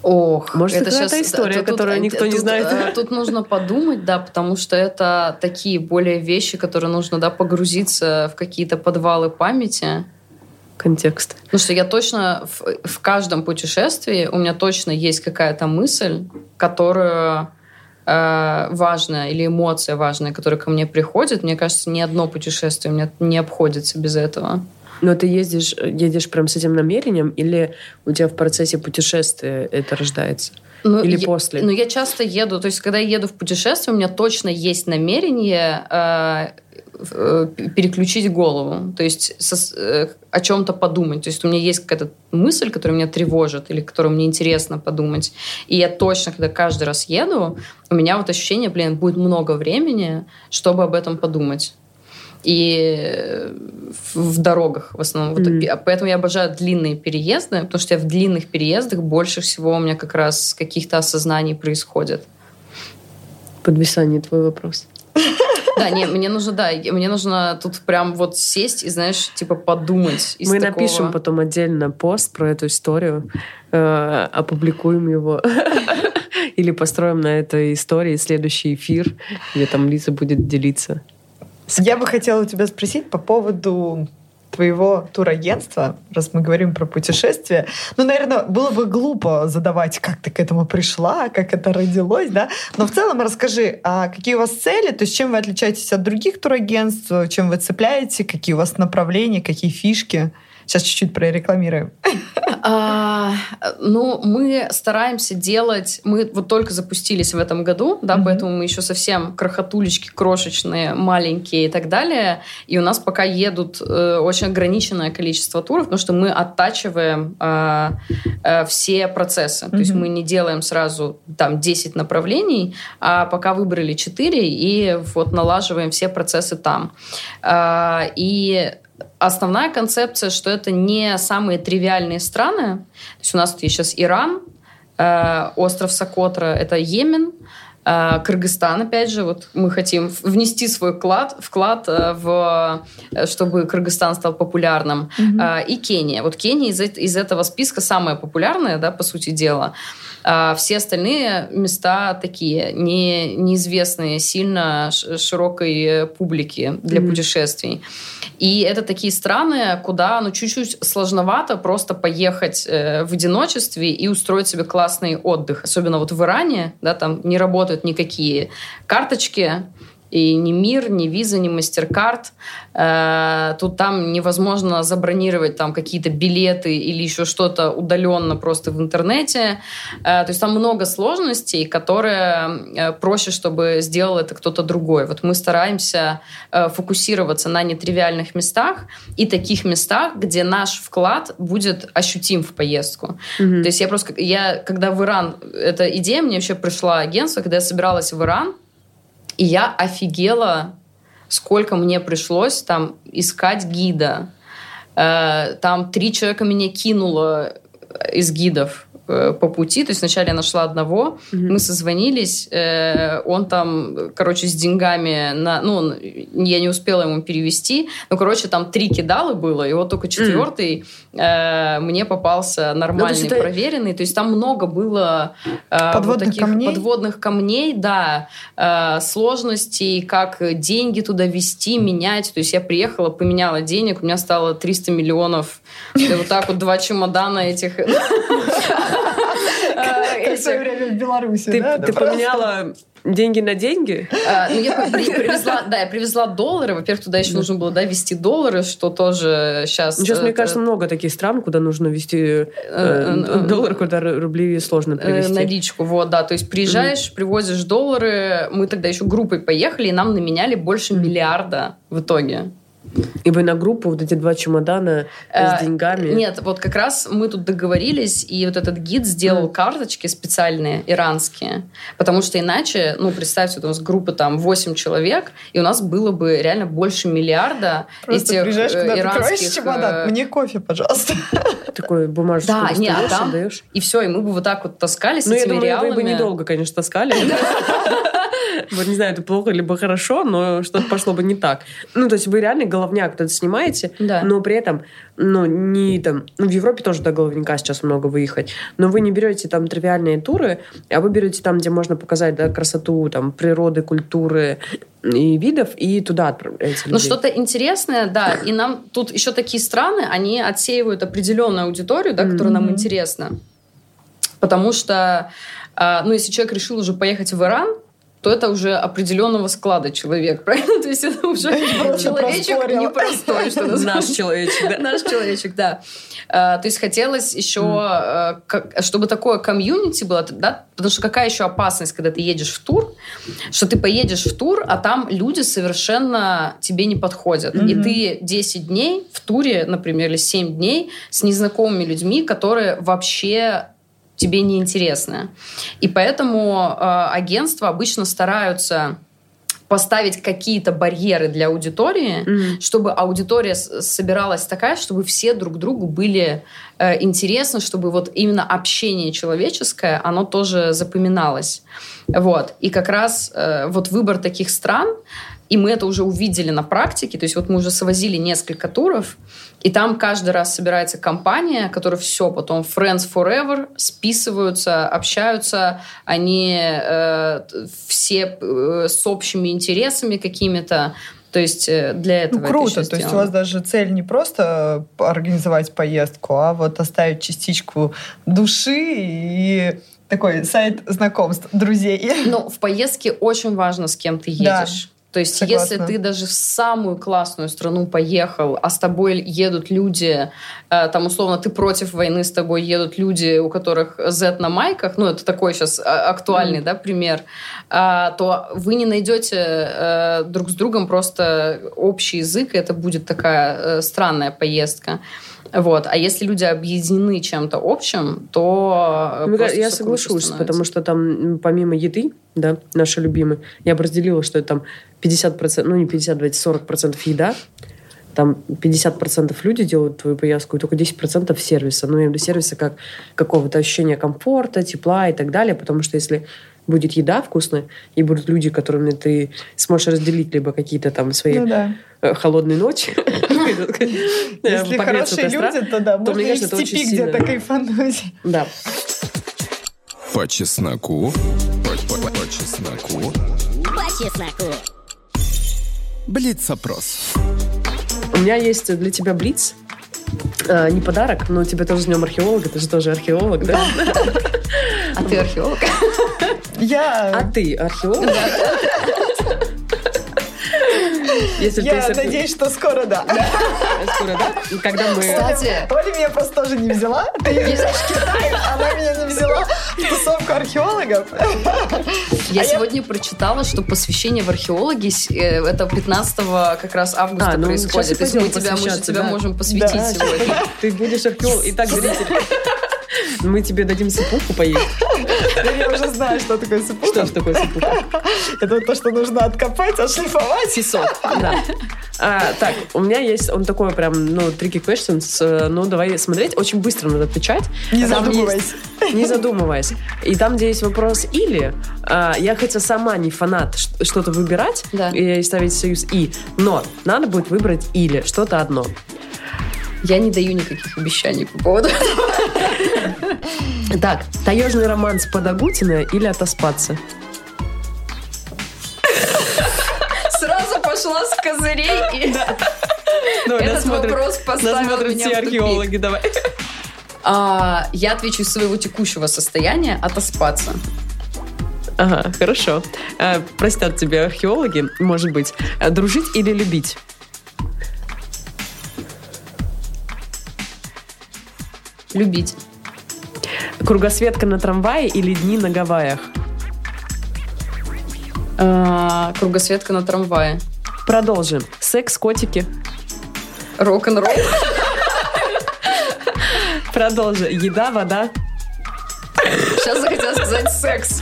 Ох, может, это, это сейчас история, тут, которую тут, никто тут, не знает. Э, тут нужно подумать, да, потому что это такие более вещи, которые нужно, да, погрузиться в какие-то подвалы памяти. Контекст. Потому что я точно в, в каждом путешествии у меня точно есть какая-то мысль, которую э, важная или эмоция важная, которая ко мне приходит. Мне кажется, ни одно путешествие у меня не обходится без этого. Но ты ездишь, едешь прям с этим намерением, или у тебя в процессе путешествия это рождается? Ну, Или я, после? Ну, я часто еду. То есть, когда я еду в путешествие, у меня точно есть намерение э, э, переключить голову. То есть, со, э, о чем-то подумать. То есть, у меня есть какая-то мысль, которая меня тревожит, или которую мне интересно подумать. И я точно, когда каждый раз еду, у меня вот ощущение, блин, будет много времени, чтобы об этом подумать и в дорогах в основном. Mm. Вот, поэтому я обожаю длинные переезды, потому что я в длинных переездах больше всего у меня как раз каких-то осознаний происходит. Подвисание твой вопрос. Да, не, мне нужно, да, мне нужно тут прям вот сесть и, знаешь, типа подумать. Мы такого... напишем потом отдельно пост про эту историю, э, опубликуем его. [LAUGHS] Или построим на этой истории следующий эфир, где там Лиза будет делиться. Я бы хотела у тебя спросить по поводу твоего турагентства, раз мы говорим про путешествия, ну, наверное, было бы глупо задавать, как ты к этому пришла, как это родилось, да, но в целом расскажи, а какие у вас цели, то есть чем вы отличаетесь от других турагентств, чем вы цепляете, какие у вас направления, какие фишки? Сейчас чуть-чуть прорекламируем. А, ну, мы стараемся делать... Мы вот только запустились в этом году, да, mm-hmm. поэтому мы еще совсем крохотулечки, крошечные, маленькие и так далее. И у нас пока едут э, очень ограниченное количество туров, потому что мы оттачиваем э, э, все процессы. Mm-hmm. То есть мы не делаем сразу там 10 направлений, а пока выбрали 4 и вот налаживаем все процессы там. Э, и основная концепция, что это не самые тривиальные страны. То есть у нас тут есть сейчас Иран, э, остров Сокотра, это Йемен, э, Кыргызстан, опять же, вот мы хотим внести свой вклад, вклад э, в, чтобы Кыргызстан стал популярным, mm-hmm. и Кения. Вот Кения из, из этого списка самая популярная, да, по сути дела. А все остальные места такие, не, неизвестные сильно широкой публике для mm-hmm. путешествий. И это такие страны, куда ну, чуть-чуть сложновато просто поехать э, в одиночестве и устроить себе классный отдых. Особенно вот в Иране, да, там не работают никакие карточки, и ни мир, ни виза, ни мастер-карт. Э, тут там невозможно забронировать там какие-то билеты или еще что-то удаленно просто в интернете. Э, то есть там много сложностей, которые э, проще, чтобы сделал это кто-то другой. Вот мы стараемся фокусироваться на нетривиальных местах и таких местах, где наш вклад будет ощутим в поездку. Mm-hmm. То есть я просто, я, когда в Иран, эта идея мне вообще пришла агентство, когда я собиралась в Иран, и я офигела, сколько мне пришлось там искать гида. Э, там три человека меня кинуло из гидов по пути. То есть вначале я нашла одного, mm-hmm. мы созвонились, э, он там, короче, с деньгами на... Ну, я не успела ему перевести. Ну, короче, там три кидала было, и вот только четвертый mm-hmm. э, мне попался нормальный, ну, проверенный. То есть там много было э, подводных, вот таких камней? подводных камней, да, э, сложностей, как деньги туда вести, менять. То есть я приехала, поменяла денег, у меня стало 300 миллионов. И вот так вот два чемодана этих Как в свое время в Беларуси, Ты, ты поменяла деньги на деньги? А, ну, я привезла, да, я привезла доллары. Во-первых, туда еще нужно было, да, вести доллары, что тоже сейчас... Сейчас, мне кажется, много таких стран, куда нужно вести э, э, доллары, куда рубли сложно э, привезти. Наличку, вот, да. То есть приезжаешь, привозишь доллары. Мы тогда еще группой поехали, и нам наменяли больше миллиарда в итоге. И вы на группу вот эти два чемодана с э, деньгами? Нет, вот как раз мы тут договорились, и вот этот гид сделал mm. карточки специальные, иранские. Потому что иначе, ну, представьте, вот у нас группа там 8 человек, и у нас было бы реально больше миллиарда Просто этих приезжаешь, когда иранских... ты чемодан, э, мне кофе, пожалуйста. [LAUGHS] Такой бумажечку да, не, а там, даешь. И все, и мы бы вот так вот таскали с ну, я думаю, реалами. вы бы недолго, конечно, таскали. [LAUGHS] Вот не знаю, это плохо либо хорошо, но что-то пошло бы не так. Ну, то есть вы реально головняк это снимаете, да. но при этом, ну, не там... Ну, в Европе тоже до головника сейчас много выехать, но вы не берете там тривиальные туры, а вы берете там, где можно показать, да, красоту, там, природы, культуры и видов, и туда отправляете Ну, что-то интересное, да. И нам тут еще такие страны, они отсеивают определенную аудиторию, да, которая mm-hmm. нам интересна. Потому что, а, ну, если человек решил уже поехать в Иран, то это уже определенного склада человек, [LAUGHS] правильно? То есть это уже человечек непростой, что [LAUGHS] Наш человечек, да. Наш человечек, да. А, то есть хотелось еще, а, чтобы такое комьюнити было, да, потому что какая еще опасность, когда ты едешь в тур, что ты поедешь в тур, а там люди совершенно тебе не подходят. И ты 10 дней в туре, например, или 7 дней с незнакомыми людьми, которые вообще тебе неинтересное. И поэтому э, агентства обычно стараются поставить какие-то барьеры для аудитории, mm-hmm. чтобы аудитория собиралась такая, чтобы все друг другу были э, интересны, чтобы вот именно общение человеческое, оно тоже запоминалось. Вот. И как раз э, вот выбор таких стран, и мы это уже увидели на практике, то есть вот мы уже свозили несколько туров, и там каждый раз собирается компания, которая все потом friends forever, списываются, общаются, они э, все э, с общими интересами какими-то. То есть э, для этого ну, круто. Это То есть у вас даже цель не просто организовать поездку, а вот оставить частичку души и такой сайт знакомств, друзей. Ну, в поездке очень важно, с кем ты едешь. То есть, Согласна. если ты даже в самую классную страну поехал, а с тобой едут люди, э, там, условно, ты против войны, с тобой едут люди, у которых Z на майках, ну, это такой сейчас актуальный, да, пример, а, то вы не найдете э, друг с другом просто общий язык, и это будет такая э, странная поездка. Вот. А если люди объединены чем-то общим, то кажется, я соглашусь, становится. потому что там помимо еды, да, наши любимые, я бы разделила, что это там 50%, ну не 50, давайте 40% еда, там 50% люди делают твою поездку, и только 10% сервиса. Ну, я имею в виду сервиса как какого-то ощущения комфорта, тепла и так далее, потому что если будет еда вкусная, и будут люди, которыми ты сможешь разделить либо какие-то там свои Ну да. э, холодные ночи. [LAUGHS] Если хорошие люди, то да, можно и в степи где-то кайфануть. Да. По чесноку. По, чесноку. По чесноку. Блиц-опрос. У меня есть для тебя блиц. Э, не подарок, но тебе тоже с днем археолога, ты же тоже археолог, да? [LAUGHS] А ты археолог? [LAUGHS] А Я, ты археолог? Если ты я архе- надеюсь, что скоро да. скоро, да? И Когда мы... Кстати, Оля меня просто тоже не взяла. Ты едешь в Китай, она меня не взяла в тусовку археологов. я А я- сегодня прочитала, что посвящение в археологи э, это 15 как раз августа А, ну, происходит. То есть мы тебя, мы тебя да. можем посвятить Да, сегодня. Ты будешь археолог. Итак, зрители, мы тебе дадим сыпуху поесть. Я уже знаю, что такое Что сыпуха. ж такое сыпуха? Это то, что нужно откопать, отшлифовать. Песок. Да. А, так, у меня есть, он такой прям, ну, tricky questions. Ну, давай смотреть. Очень быстро надо отвечать. Не Там задумывайся. есть- Не задумываясь. И там, где есть вопрос «или», а, я хотя сама не фанат что-то выбирать Да. и ставить союз «и», но надо будет выбрать «или», что-то одно. Я не даю никаких обещаний по поводу. Так, таежный романс под Агутина или отоспаться? Сразу пошла с козырей и Давай, этот смотрят- вопрос поставил смотрят меня все археологи, давай. А, Я отвечу из своего текущего состояния отоспаться. Ага, хорошо. А, простят тебя археологи, может быть. А, дружить или любить? Любить. Кругосветка на трамвае или дни на Гавайях? А, Кругосветка на трамвае. Продолжим. Секс, котики. Рок-н-ролл. Продолжим. Еда, вода. Сейчас захотела сказать секс.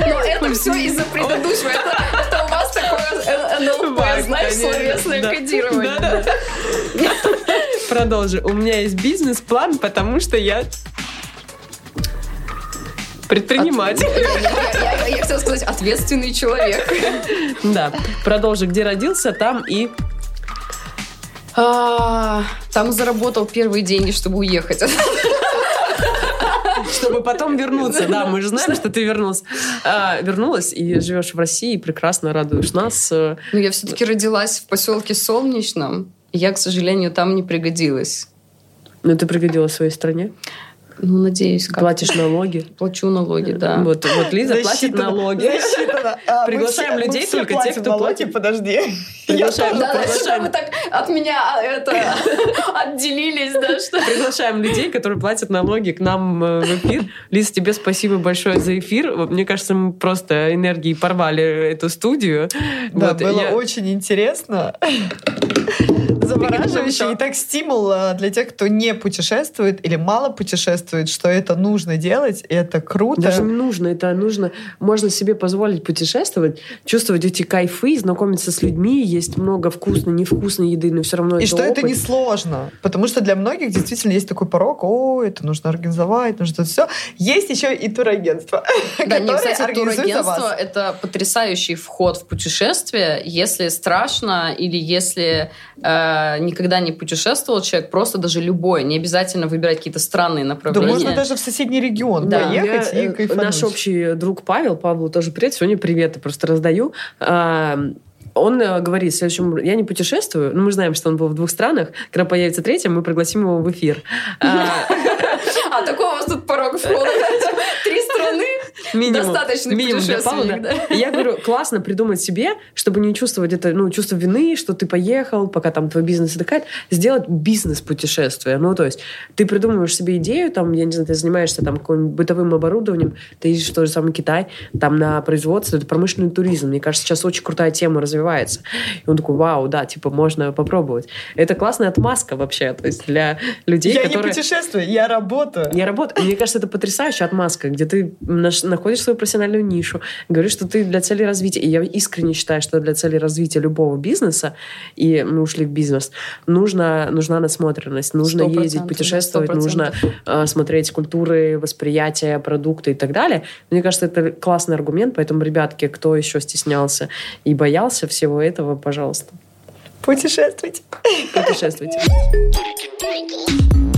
Но это все из-за предыдущего. Это, это у вас такое НЛП, знаешь, словесное Да. кодирование. Да-да. Продолжим. У меня есть бизнес-план, потому что я предприниматель. Я, я- я хотела сказать ответственный человек. Да. Продолжи. Где родился, там и... А, Там заработал первые деньги, чтобы уехать. Чтобы потом вернуться. Да, мы же знаем, что ты вернулась. А, вернулась и живешь в России, и прекрасно радуешь нас. Но я все-таки родилась в поселке Солнечном. и Я, к сожалению, там не пригодилась. Но ты пригодилась своей стране. Ну, надеюсь, как Платишь налоги. плачу налоги, да. Вот, вот Лиза платит налоги. А, Приглашаем людей, все только те, платим кто налоги, платит. Подожди. Приглашаем, Да, что вы так от меня а, это [LAUGHS] отделились, да, что... Приглашаем людей, которые платят налоги к нам э, в эфир. Лиз, тебе спасибо большое за эфир. Мне кажется, мы просто энергией порвали эту студию. Да, Вот, было я- очень интересно. Завораживающе. И так стимул а, для тех, кто не путешествует или мало путешествует, что это нужно делать, и это круто. Даже не нужно, это нужно, можно себе позволить путешествовать, чувствовать эти кайфы, знакомиться с людьми, есть много вкусной, невкусной еды, но все равно И это что это опыт. не сложно, потому что для многих действительно есть такой порог, о, это нужно организовать, нужно все. Есть еще и турагентство, [LAUGHS] Да, не, которое кстати, турагентство вас. — это потрясающий вход в путешествие. Если страшно или если э, никогда не путешествовал человек, просто даже любой, не обязательно выбирать какие-то странные Да можно даже в соседний регион Да. поехать Я, и э, кайфануть. Наш общий друг Павел, Павлу тоже привет, сегодня привет, я просто раздаю. А, Он э, говорит, в следующем... Я не путешествую, но мы знаем, что он был в двух странах. Когда появится третья, мы пригласим его в эфир. А, [LAUGHS] А такой у вас тут порог входа. [LAUGHS] Минимум, Достаточный минимум для Павла, да. я говорю, классно придумать себе, чтобы не чувствовать это, ну, чувство вины, что ты поехал, пока там твой бизнес отдыхает, сделать бизнес-путешествие. Ну, то есть ты придумываешь себе идею, там, я не знаю, ты занимаешься там каким-нибудь бытовым оборудованием, ты едешь в тот же самый Китай, там на производство, это промышленный туризм. Мне кажется, сейчас очень крутая тема развивается. И он такой, вау, да, типа, можно попробовать. Это классная отмазка вообще, то есть для людей, которые... путешествую, я работаю. Я работаю. Мне кажется, это потрясающая отмазка, где ты наш- находишь свою профессиональную нишу, говоришь, что ты для цели развития. И я искренне считаю, что для цели развития любого бизнеса, и мы ушли в бизнес, нужно, нужна насмотренность, нужно Сто ездить, процентов, путешествовать, да, сто нужно э, смотреть культуры, восприятия, продукты и так далее. Мне кажется, это классный аргумент, поэтому, ребятки, кто еще стеснялся и боялся всего этого, пожалуйста, Путешествуйте. путешествуйте. [LAUGHS]